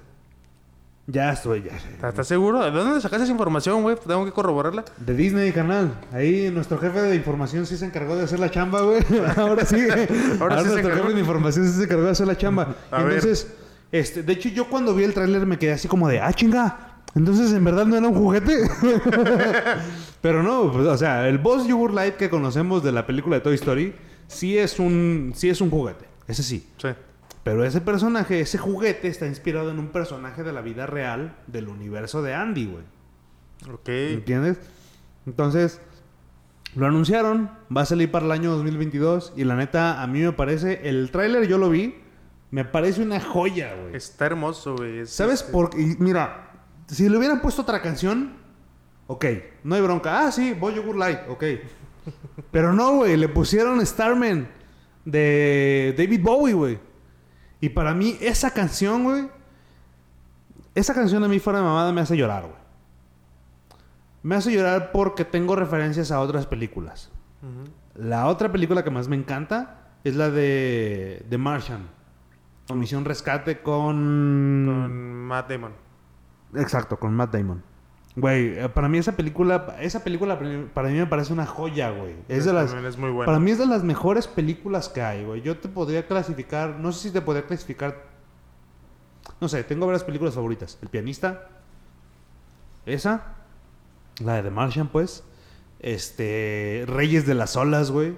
Ya estoy, ya. ¿Estás seguro? ¿De dónde sacaste esa información, güey? Tengo que corroborarla. De Disney, canal. Ahí nuestro jefe de información sí se encargó de hacer la chamba, güey. [LAUGHS] Ahora sí. Ahora, sí se nuestro jefe de información sí se encargó de hacer la chamba. A ver. Entonces, este, de hecho, yo cuando vi el tráiler me quedé así como de, ah, chinga. Entonces, ¿en verdad no era un juguete? [LAUGHS] Pero no, pues, o sea, el Boss Yogur Light que conocemos de la película de Toy Story, sí es un, sí es un juguete. Ese sí. Sí. Pero ese personaje, ese juguete, está inspirado en un personaje de la vida real del universo de Andy, güey. Ok. ¿Entiendes? Entonces, lo anunciaron, va a salir para el año 2022 y la neta, a mí me parece, el tráiler yo lo vi, me parece una joya, güey. Está hermoso, güey. Es- ¿Sabes es- por qué? Mira, si le hubieran puesto otra canción, ok, no hay bronca. Ah, sí, Boy Yogur Light, ok. [LAUGHS] Pero no, güey, le pusieron Starman de David Bowie, güey. Y para mí, esa canción, güey, esa canción a mí fuera de mamada me hace llorar, güey. Me hace llorar porque tengo referencias a otras películas. La otra película que más me encanta es la de The Martian. O Misión Rescate con... Con Matt Damon. Exacto, con Matt Damon. Güey, eh, para mí esa película, esa película para mí- me parece una joya, güey. Es de las, es muy buena. para mí es de las mejores películas que hay, güey. Yo te podría clasificar, no sé si te podría clasificar, no sé, tengo varias películas favoritas. El pianista, esa, la de The Martian, pues, este, Reyes de las Olas, güey.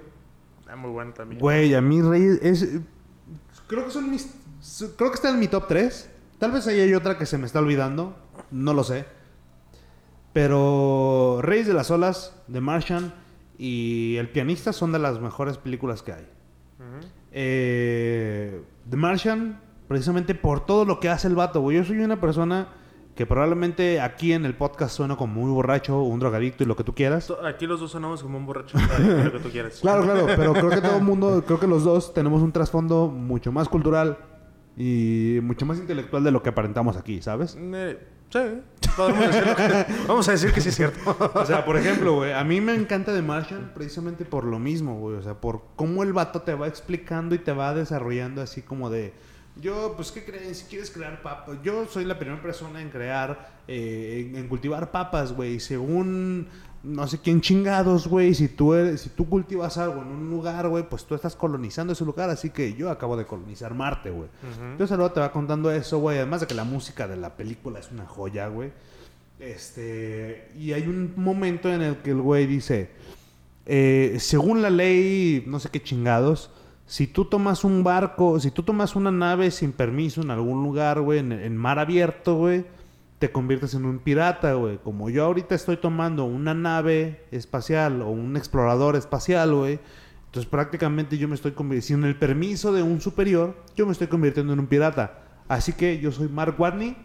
Ah, muy buena también. Güey, a mí Reyes es creo que son mis creo que está en mi top 3. Tal vez ahí hay otra que se me está olvidando, no lo sé. Pero Reyes de las Olas, The Martian y El pianista son de las mejores películas que hay. Eh, The Martian, precisamente por todo lo que hace el vato, güey. Yo soy una persona que probablemente aquí en el podcast suena como muy borracho, un drogadicto y lo que tú quieras. Aquí los dos sonamos como un borracho. [LAUGHS] lo que tú quieras. Claro, claro, pero creo que todo el mundo, creo que los dos tenemos un trasfondo mucho más cultural y mucho más intelectual de lo que aparentamos aquí, ¿sabes? Eh, Vamos a decir que sí es cierto. O sea, por ejemplo, güey, a mí me encanta The Martian precisamente por lo mismo, güey. O sea, por cómo el vato te va explicando y te va desarrollando así como de... Yo, pues, ¿qué crees? Si quieres crear papas... Yo soy la primera persona en crear, eh, en cultivar papas, güey. Según no sé quién chingados, güey. Si tú, eres, si tú cultivas algo en un lugar, güey, pues tú estás colonizando ese lugar. Así que yo acabo de colonizar Marte, güey. Entonces luego te va contando eso, güey. Además de que la música de la película es una joya, güey. Este, y hay un momento en el que el güey dice, eh, según la ley, no sé qué chingados, si tú tomas un barco, si tú tomas una nave sin permiso en algún lugar, güey, en, en mar abierto, güey, te conviertes en un pirata, güey. Como yo ahorita estoy tomando una nave espacial o un explorador espacial, güey. Entonces prácticamente yo me estoy convirtiendo, sin el permiso de un superior, yo me estoy convirtiendo en un pirata. Así que yo soy Mark Watney,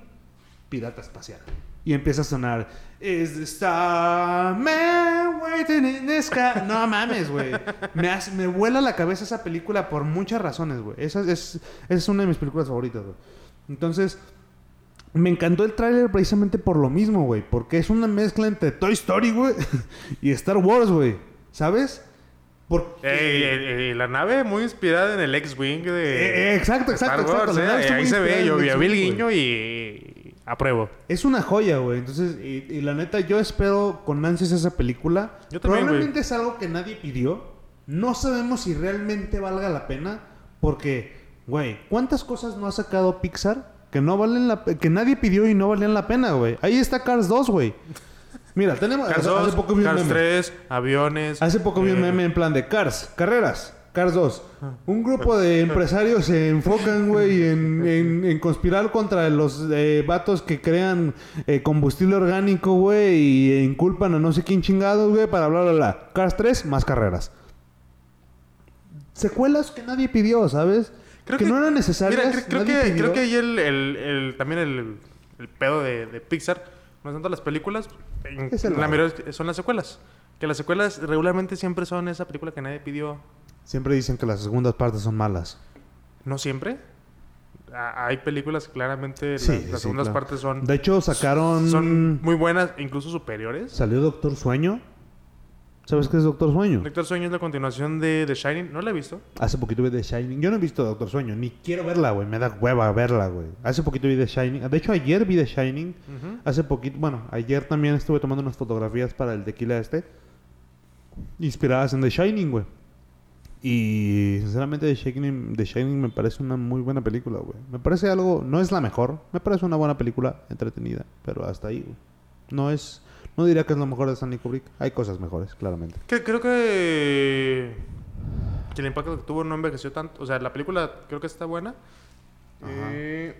pirata espacial. Y empieza a sonar. Is the star man waiting in the sky? No mames, güey. Me, hace- me vuela la cabeza esa película por muchas razones, güey. Esa es, esa es una de mis películas favoritas, güey. Entonces, me encantó el tráiler precisamente por lo mismo, güey. Porque es una mezcla entre Toy Story, güey, [LAUGHS] y Star Wars, güey. ¿Sabes? Porque... Ey, la nave muy inspirada en el X-Wing de. Eh, eh, exacto, Star exacto, Wars, exacto. Eh, Ahí se ve, yo, vi el X-Wing, guiño y. Apruebo. Es una joya, güey. Entonces, y, y la neta, yo espero con ansias esa película. Yo también, Probablemente es algo que nadie pidió. No sabemos si realmente valga la pena. Porque, güey, ¿cuántas cosas no ha sacado Pixar que no valen la que nadie pidió y no valían la pena, güey? Ahí está Cars 2, güey. Mira, tenemos Cars hace, 2, hace poco vi un Cars meme. 3, aviones. Hace poco vi un eh, meme en plan de Cars, carreras, Cars 2. Un grupo de empresarios se enfocan, güey, en, en- en conspirar contra los eh, vatos que crean eh, combustible orgánico, güey, y inculpan a no sé quién chingados, güey, para bla, bla, bla. Cars 3, más carreras. Secuelas que nadie pidió, ¿sabes? Creo que, no eran necesarias. Mira, cre- creo, que, creo que ahí el, el- el- también el, el pedo de, de Pixar, no tanto las películas, Es la mayoría son las secuelas. Que las secuelas regularmente siempre son esa película que nadie pidió. Siempre dicen que las segundas partes son malas. No siempre. A- Hay películas que claramente Sí, las, sí, segundas claro. partes son, De hecho, sacaron... son muy buenas, incluso superiores. Salió Doctor Sueño. ¿Sabes qué es Doctor Sueño? Doctor Sueño es la continuación de The Shining. No la he visto. Hace poquito vi The Shining. Yo no he visto Doctor Sueño, ni quiero verla, güey. Me da hueva verla, güey. Hace poquito vi The Shining. De hecho, ayer vi The Shining. Hace poquito, bueno, ayer también estuve tomando unas fotografías para el tequila este. Inspiradas en The Shining, güey. Y sinceramente The Shining, The Shining me parece una muy buena película, güey. Me parece algo, no es la mejor, me parece una buena película, entretenida, pero hasta ahí, güey. No es, no diría que es lo mejor de Stanley Kubrick. Hay cosas mejores, claramente. Que- creo que, que el impacto que tuvo no envejeció tanto. O sea, la película creo que está buena. Eh,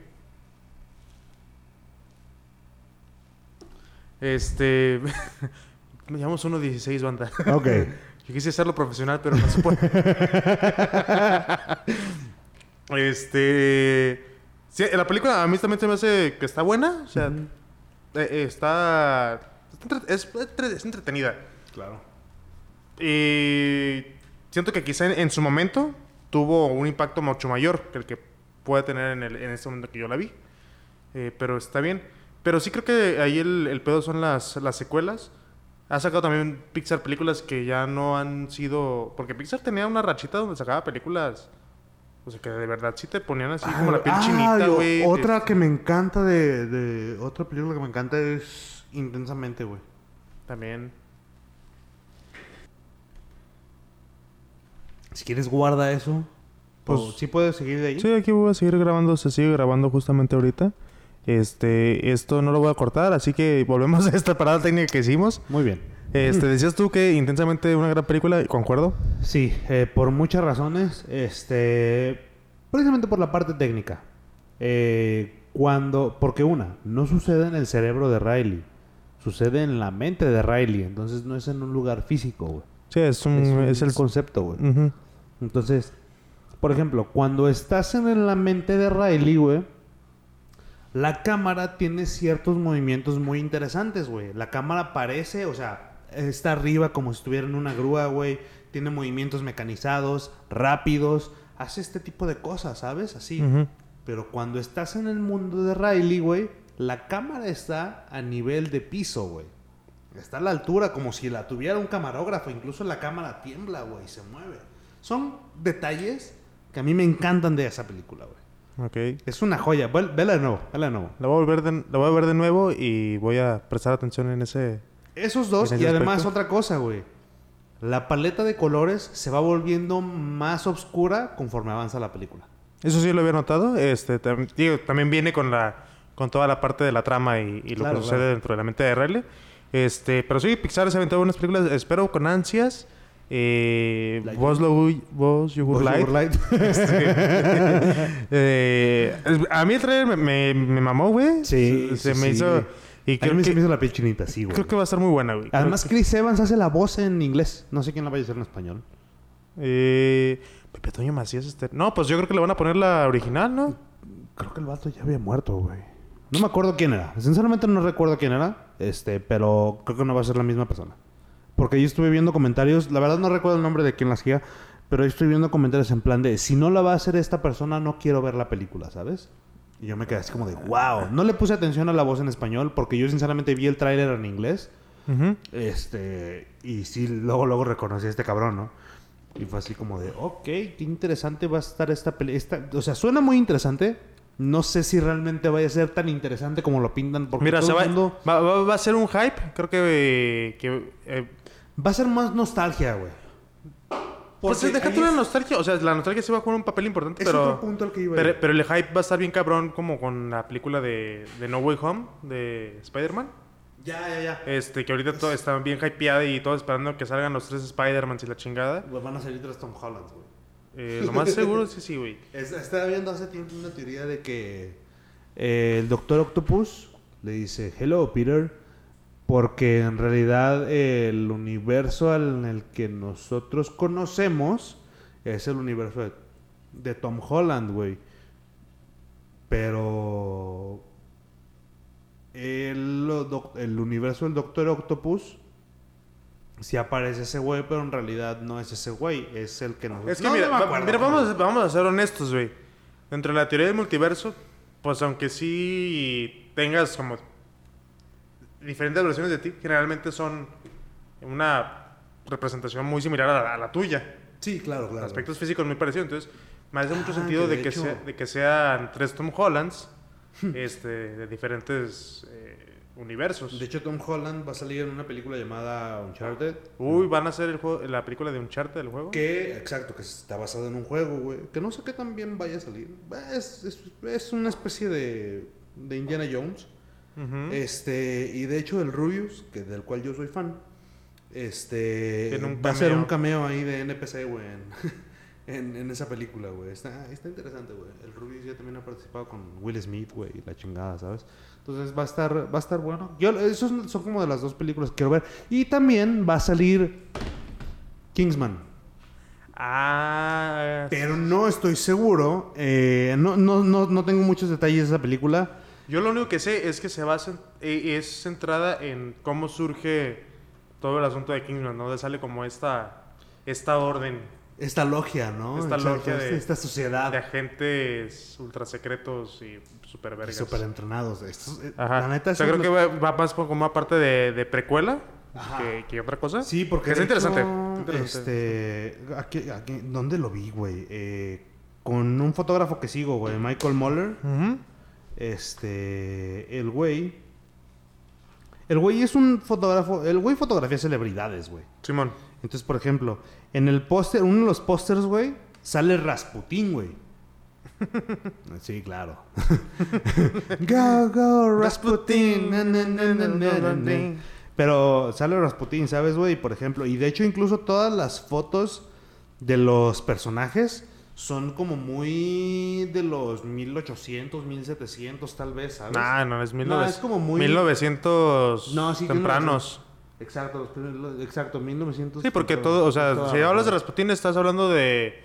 este. [LAUGHS] Me llamamos 1.16, banda. Ok. [LAUGHS] Yo quise hacerlo profesional, pero no se puede. [LAUGHS] este. Sí, la película a mí también se me hace que está buena. O sea, eh, eh, está. Es, es entretenida. Claro. Y siento que quizá en, en su momento tuvo un impacto mucho mayor que el que puede tener en, el, en este momento que yo la vi. Eh, pero está bien. Pero sí creo que ahí el, el pedo son las, las secuelas. Ha sacado también Pixar películas que ya no han sido... Porque Pixar tenía una rachita donde sacaba películas... O sea, que de verdad sí te ponían así como la piel Ah, chinita, güey. Otra de- que me encanta de, de- Otra película que me encanta es Intensamente, güey. También. Si quieres, guarda eso. Pues- Pues sí puedes seguir de ahí. Sí, aquí voy a seguir grabando, se sigue grabando justamente ahorita. Este, esto no lo voy a cortar, así que volvemos a esta parada técnica que hicimos. Muy bien. Este, decías tú que intensamente una gran película, y concuerdo. Sí, eh, por muchas razones. Este. Precisamente por la parte técnica. Eh, cuando. Porque una, no sucede en el cerebro de Riley. Sucede en la mente de Riley. Entonces no es en un lugar físico, güey. Sí, es un, Es, un es el concepto, güey. Entonces, por ejemplo, cuando estás en la mente de Riley, güey, la cámara tiene ciertos movimientos muy interesantes, güey. La cámara parece, o sea, está arriba como si estuviera en una grúa, güey. Tiene movimientos mecanizados, rápidos. Hace este tipo de cosas, ¿sabes? Así. Pero cuando estás en el mundo de Riley, güey, la cámara está a nivel de piso, güey. Está a la altura como si la tuviera un camarógrafo. Incluso la cámara tiembla, güey, se mueve. Son detalles que a mí me encantan de esa película, güey. Ok. Es una joya. Vela de nuevo, vela de nuevo. La voy, a volver de, la voy a ver de nuevo y voy a prestar atención en ese... Esos dos En y ese además aspecto. otra cosa, güey. La paleta de colores se va volviendo más oscura conforme avanza la película. Eso sí lo había notado. Este, tam- digo, también viene con la con toda la parte de la trama y, y lo Claro, que sucede claro. dentro de la mente de Riley. Este, pero sí, Pixar se ha aventado unas películas, espero con ansias. Eh, Low- Buzz You Would Like. Light. Eh, a mí el trailer me, me, me mamó, güey. Sí, Se, se sí, me sí. hizo... Y A creo mí se me hizo la piel chinita, sí, güey. creo que va a estar muy buena, güey. Creo Además, que- Chris Evans hace la voz en inglés. No sé quién la vaya a hacer en español. Eh, Pepe Toño Macías. Este... No, pues yo creo que le van a poner la original, ¿no? Creo que el vato ya había muerto, güey. No me acuerdo quién era. Sinceramente no recuerdo quién era. Este, pero creo que no va a ser la misma persona. Porque yo estuve viendo comentarios. La verdad no recuerdo el nombre de quién la hacía. Pero yo estoy viendo comentarios en plan de... Si no la va a hacer esta persona, no quiero ver la película, ¿sabes? Y yo me quedé así como de... ¡Wow! No le puse atención a la voz en español. Porque yo sinceramente vi el tráiler en inglés. Este, y sí, luego, luego reconocí a este cabrón, ¿no? Y fue así como de, ok, qué interesante va a estar esta película. O sea, suena muy interesante. No sé si realmente vaya a ser tan interesante como lo pintan. Porque Mira, todo se el va, mundo- va, va- va a ser un hype. Creo que. que eh, va a ser más nostalgia, güey. pues déjate ahí la nostalgia. O sea, la nostalgia sí va a jugar un papel importante, Es pero. otro punto al que iba. Pero, pero el hype va a estar bien cabrón, como con la película de, de No Way Home de Spider-Man. Ya, ya, ya. Este, que ahorita todo está bien hypeada y todos esperando que salgan los tres Spider-Mans y la chingada. Güey, Van a salir tres Tom Hollands, güey. Eh, lo más seguro es que sí, güey. Es- Estaba viendo hace tiempo una teoría de que eh, el Doctor Octopus le dice, hello Peter, porque en realidad el universo en el que nosotros conocemos es el universo de, Tom Holland, güey. Pero el, el universo del Doctor Octopus sí aparece ese güey, pero en realidad no es ese güey, es el que nos... Es que No, mira, no va- mira, vamos, a- vamos a ser honestos, güey. Dentro de la teoría del multiverso, pues aunque sí tengas como diferentes versiones de ti, generalmente son una representación muy similar a la, a la tuya. Sí, claro, claro. Aspectos físicos muy parecidos. Entonces, me hace mucho Ah, sentido que de de, que sea- de que sean tres Tom Hollands [LAUGHS] este, de diferentes eh, universos. De hecho, Tom Holland va a salir en una película llamada Uncharted. Uy, van a hacer el juego, la película de Uncharted del juego. Que, exacto, que está basado en un juego, güey. Que no sé qué tan bien vaya a salir. Es, es, es una especie de, de Indiana Jones. Este, y de hecho, el Rubius, que del cual yo soy fan, este, va a ser un cameo ahí de NPC, güey, en, [LAUGHS] en, en esa película, güey. Está, está interesante, güey. El Rubius ya también ha participado con Will Smith, güey, y la chingada, ¿sabes? Entonces va a estar, va a estar bueno. Yo, esos son como de las dos películas que quiero ver. Y también va a salir Kingsman. Ah, Pero no estoy seguro. eh, no, no, no, no tengo muchos detalles de esa película. Yo lo único que sé es que se basa, eh, es centrada en cómo surge todo el asunto de Kingsman, ¿no? Donde sale como esta, esta orden Esta logia, ¿no? Esta Exacto, logia de- esta sociedad. de agentes ultra secretos y super vergas. Súper entrenados. Estos, eh, Ajá. La neta, o sea, creo los- que va, va más como una parte de, de precuela que, que otra cosa. Sí, porque. Es interesante. hecho, interesante. Este. Aquí, aquí- ¿Dónde lo vi, güey? Eh, con un fotógrafo que sigo, güey. Michael Muller. Este. El güey. El güey es un fotógrafo. El güey fotografía celebridades, güey. Simón. Entonces, por ejemplo, en el póster, uno de los pósters, güey, sale Rasputín, güey. [LAUGHS] Sí, claro. [LAUGHS] go, go, na, na, na, na. Pero sale Rasputín, ¿sabes, güey? Por ejemplo, y de hecho, incluso todas las fotos de los personajes son como muy de los 1800, 1700, tal vez, ¿sabes? Nah, no, es, 1900, No, es como muy- 1900 No, sí, tempranos. Exacto, los primeros- exacto, 1900. Sí, porque todo, o sea, si hablas de Rasputin, estás hablando de,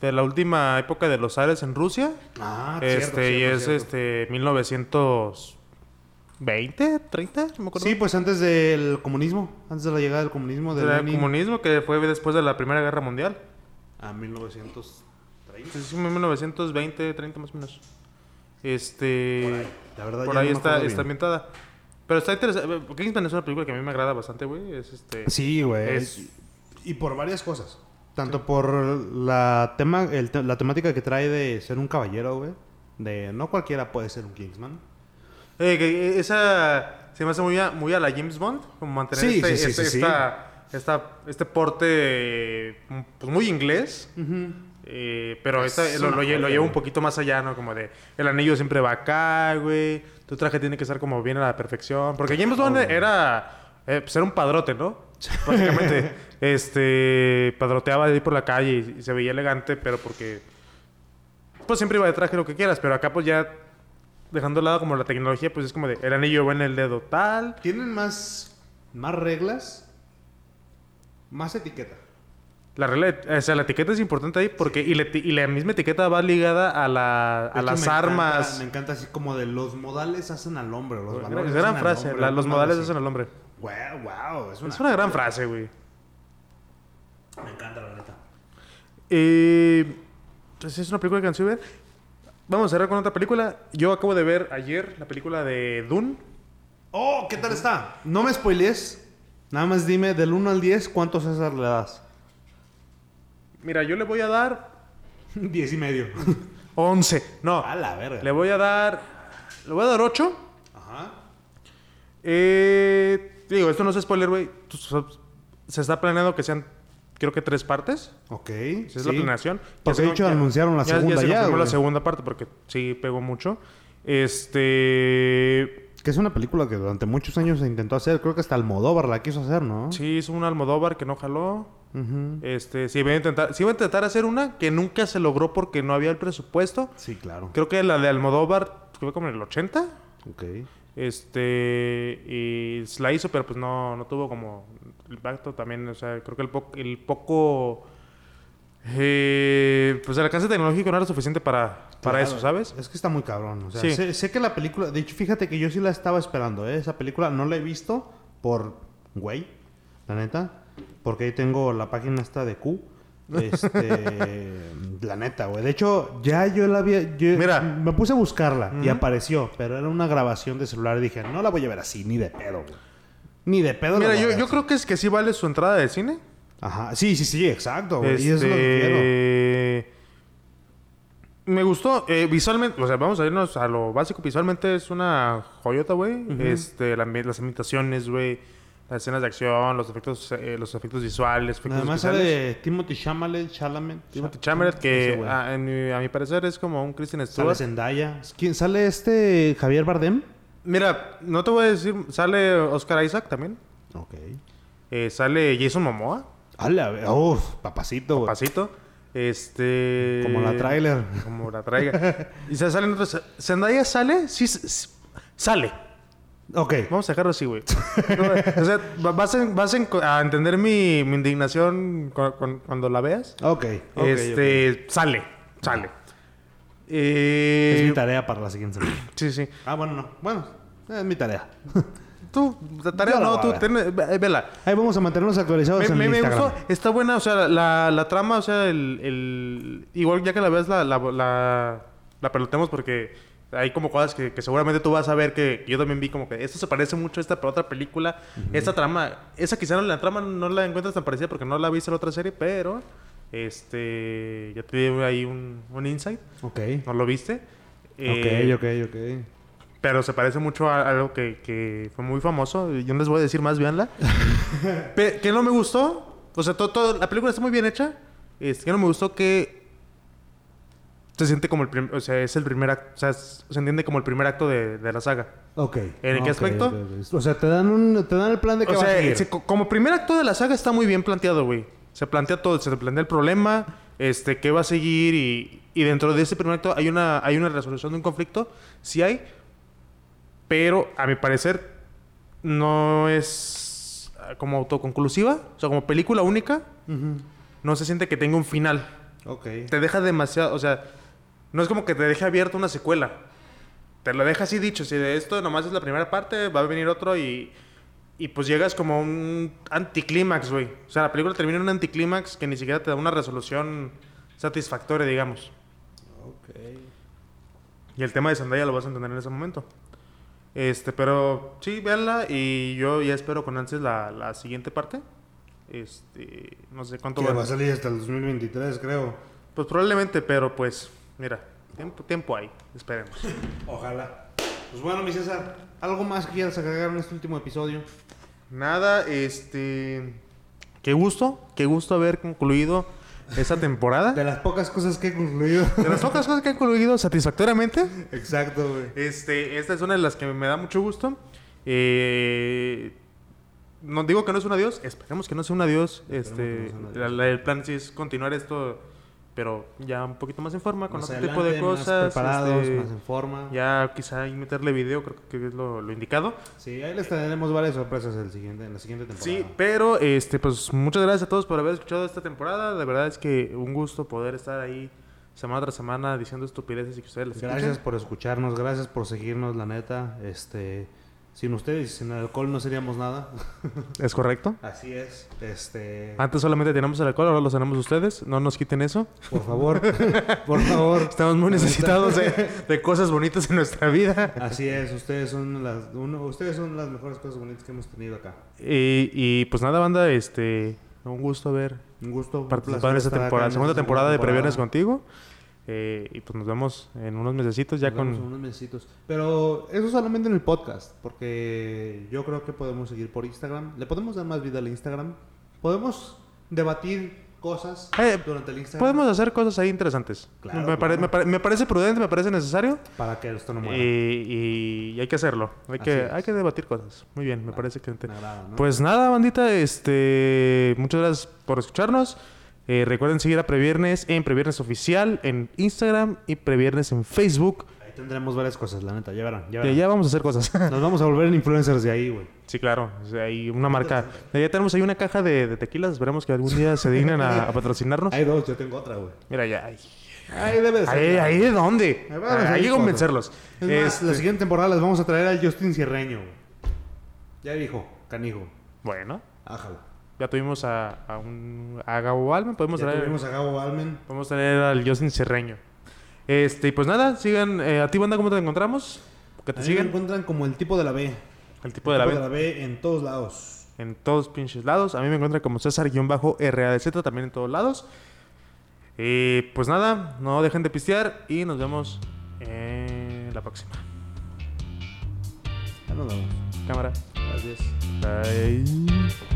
de la última época de los zares en Rusia. Ah, este, cierto, y cierto, es cierto. este 1920, 30, no me acuerdo. Sí, pues antes del comunismo, antes de la llegada del comunismo, de del Lenin comunismo que fue después de la Primera Guerra Mundial. a 1930. Sí, sí, 1920, 30 más o menos. Este. La verdad, por ahí no está, está bien. ambientada. Pero está interesante. Kingsman es una película que a mí me agrada bastante, güey. Es este. Sí, güey. Es- Y por varias cosas. Tanto por la tema, el la temática que trae de ser un caballero, güey. De no cualquiera puede ser un Kingsman. Eh, que esa se me hace muy a, muy a la James Bond, como mantener Sí, este, sí, sí, este, sí, sí. esta- esta- este porte eh, pues muy inglés. eh, pero Es esta, lo, lo, lo lleva un poquito más allá, ¿no? Como de el anillo siempre va acá, güey. Tu traje tiene que estar como bien a la perfección. Porque James Bond era, eh, pues era un padrote, ¿no? [LAUGHS] Básicamente, este, padroteaba ahí por la calle y, se veía elegante, pero porque pues siempre iba de traje lo que quieras, pero acá pues ya dejando de lado como la tecnología, pues es como de el anillo va en el dedo tal. Tienen más, más reglas, más etiqueta. La regla, de- o sea, la etiqueta es importante ahí porque y, la, eti- y la misma etiqueta va ligada a, la, De a las me encanta- armas. me encanta así como de los modales hacen al hombre. Los Gran, valores gran hacen al frase, hombre, la- los modales hacen al hombre. Wow, wow. Es una, Es una gran frase, güey. Me encanta, la neta. Eh, pues es una película que ansí ver. Vamos a cerrar con otra película. Yo acabo de ver ayer la película de Dune. Oh, ¿qué tal está? No me spoilees. Nada más dime del 1 al 10 cuántos César le das. Mira, yo le voy a dar [LAUGHS] 10 y medio. [LAUGHS] 11. No, A la verga. le voy a dar. Le voy a dar 8. Ajá. Eh, digo, esto no es spoiler, güey. Se está planeando que sean, creo que tres partes. Ok. Esa es la planeación. Porque se- de hecho anunciaron la segunda se ya, confirmó la segunda parte porque sí pegó mucho. Este. Que es una película que durante muchos años se intentó hacer. Creo que hasta Almodóvar la quiso hacer, ¿no? Sí, hizo un Almodóvar que no jaló. Ujú. Este, sí iba, a intentar, sí iba a intentar hacer una que nunca se logró porque no había el presupuesto. Sí, claro. Creo que la de Almodóvar fue como en el 80. Ok. Este, y la hizo, pero pues no, no tuvo como impacto también. O sea, creo que el, po- el poco. eh, pues el alcance tecnológico no era suficiente para, para Claro. eso, ¿sabes? Es que está muy cabrón. O sea, Sí. sé, sé que la película. De hecho, fíjate que yo sí la estaba esperando, ¿eh? Esa película no la he visto por. Güey. La neta. Porque ahí tengo la página esta de Q. Este. [LAUGHS] la neta, güey. De hecho, ya yo la había. yo- Mira. Me puse a buscarla y apareció. Pero era una grabación de celular y dije, no la voy a ver así, ni de pedo, güey. Ni de pedo. Mira, yo, creo que es que sí vale su entrada de cine. Ajá. Sí, sí, sí, exacto, güey. Y eso es lo que quiero. Este, Me gustó eh, visualmente, o sea, vamos a irnos a lo básico. Visualmente es una joyota, güey. Este, la las imitaciones, güey. Las escenas de acción, los efectos, eh, los efectos visuales, efectos Además sale de Timothy Chalamet. Chalamet. Timothy Cha- Chalamet, que a, en mi, a mi parecer es como un Sale Stewart. Zendaya. ¿Quién sale este Javier Bardem? Mira, no te voy a decir, sale Oscar Isaac también. Ok. Eh, sale Jason Momoa, ¡Hala! ¡Uf! papacito, güey. pasito. Este. Como la trailer. Como la traiga. [LAUGHS] y se salen otros. ¿Zendaya sale? Sí, sale. Ok. Vamos a dejarlo así, güey. No, o sea, va- vas, en- vas en- a entender mi, mi indignación cu- cu- cuando la veas. Ok. este, sale, sale. Eh, Es mi tarea para la siguiente semana. [CLEARS THROAT] sí, sí. Ah, bueno, no. Bueno, es mi tarea. [LAUGHS] Tú, la tarea Yo no, tú, ten- ve- vela. Ahí vamos a mantenernos actualizados Me, en me- el me Instagram. gustó, está buena, o sea, la, la trama, o sea, el, el- Igual ya que la ves, la, la, la, la pelotemos porque hay como cosas que, que seguramente tú vas a ver que yo también vi como que esto se parece mucho a esta otra película. Esta trama, esa quizá no, la trama no la encuentras tan parecida porque no la viste en la otra serie, pero... Este... Ya te di ahí un, un insight. Ok. ¿No lo viste? Eh, ok, ok, ok. pero se parece mucho a algo que, que fue muy famoso. Yo no les voy a decir más, véanla. [LAUGHS] Que no me gustó. O sea, todo, todo- la película está muy bien hecha. Este, que no me gustó que se siente como el primer... O sea, es el primer acto... O sea, es- se entiende como el primer acto de, de la saga. Ok. ¿En qué aspecto? O sea, te dan, un, te dan el plan de que O va a sea, seguir. se- co- como primer acto de la saga está muy bien planteado, güey. Se plantea todo, se plantea el problema, este, qué va a seguir y, y dentro de ese primer acto hay una, hay una resolución de un conflicto, sí hay, pero a mi parecer no es ah, como autoconclusiva, o sea, como película única, no se siente que tenga un final. Ok. Te deja demasiado, o sea, no es como que te deje abierta una secuela. Te lo deja así dicho, si de esto nomás es la primera parte, va a venir otro y, y pues llegas como a un anticlímax, güey. O sea, la película termina en un anticlímax que ni siquiera te da una resolución satisfactoria, digamos. Ok. Y el tema de Zendaya lo vas a entender en ese momento. Este, pero sí, véanla y yo ya espero con ansias la, la siguiente parte. Este, no sé cuánto va a salir hasta el 2023, creo. Pues probablemente, pero pues, mira, tiempo, tiempo hay, esperemos. Ojalá. Pues bueno, mi César, ¿algo más que quieras agregar en este último episodio? Nada, este. Qué gusto, qué gusto haber concluido esa temporada. De las pocas cosas que he concluido. De las pocas cosas que han concluido satisfactoriamente, Exacto, güey. este, esta es una de las que me da mucho gusto. Eh, no digo que no es un adiós, esperemos que no sea un adiós. Este, que no sea un adiós. la- la- el plan sí es continuar esto, pero ya un poquito más en forma, con Más otro tipo de adelante, más cosas. preparados, este, más en forma. Ya quizá ahí meterle video, creo que es lo, lo indicado. Sí, ahí les tendremos varias sorpresas el siguiente, en la siguiente temporada. Sí, pero este, pues muchas gracias a todos por haber escuchado esta temporada. De verdad es que un gusto poder estar ahí semana tras semana diciendo estupideces y que ustedes les Gracias por escucharnos, gracias por seguirnos, la neta. Este, sin ustedes y sin alcohol no seríamos nada. [LAUGHS] ¿Es correcto? Así es. Este, Antes solamente teníamos el alcohol, ahora lo tenemos ustedes. No nos quiten eso. por favor, [LAUGHS] por favor. Estamos muy necesitados de, de cosas bonitas en nuestra vida. Así es, ustedes son las uno, ustedes son las mejores cosas bonitas que hemos tenido acá. Y, y, pues nada, banda, este, Un gusto haber Un gusto. un participado en esta temporada, segunda temporada de temporada. contigo. Eh, y pues nos vemos en unos mesecitos ya Nos vemos en con... unos mesecitos. Pero eso solamente en el podcast, porque yo creo que podemos seguir por Instagram. Le podemos dar más vida al Instagram. Podemos debatir cosas Eh, durante el Instagram. Podemos hacer cosas ahí interesantes. Claro, me, pare- claro. me pare- me parece prudente, me parece necesario. Para que esto no muera. Y, y hay que hacerlo. Hay Así que, es. hay que debatir cosas. Muy bien, me parece que... te- ¿no? Pues nada, bandita, este, muchas gracias por escucharnos. Eh, recuerden seguir a Previernes en Previernes Oficial en Instagram y Previernes en Facebook. Ahí tendremos varias cosas, la neta. Ya verán. Ya verán. ya vamos a hacer cosas. [LAUGHS] Nos vamos a volver influencers de ahí, güey. sí, claro. hay una marca. Ya tenemos ahí una caja de, de tequilas. Esperemos que algún día se dignen a, [LAUGHS] a patrocinarnos. Hay dos, yo tengo otra, güey. Mira, ya. Ahí, Ahí debe de ser. ahí, de dónde. Ahí hay que convencerlos. Es más, Este, la siguiente temporada les vamos a traer al Justin Cierreño. Ya dijo, canijo. Bueno, Ájala. Ya tuvimos a, a un a Gabo Almen. Podemos Ya traer. tuvimos a Gabo Almen. Vamos a tener al Justin Cerreño. Este, y pues nada, sigan. eh, a ti, banda, ¿cómo te encontramos? Que A te me sigan. encuentran como el tipo de la B. El tipo de la tipo B. en todos lados. En todos pinches lados. A mí me encuentra como César-RADZ también en todos lados. Y pues nada, no dejen de pistear y nos vemos en la próxima. Ya nos vemos. Cámara. Gracias. Bye.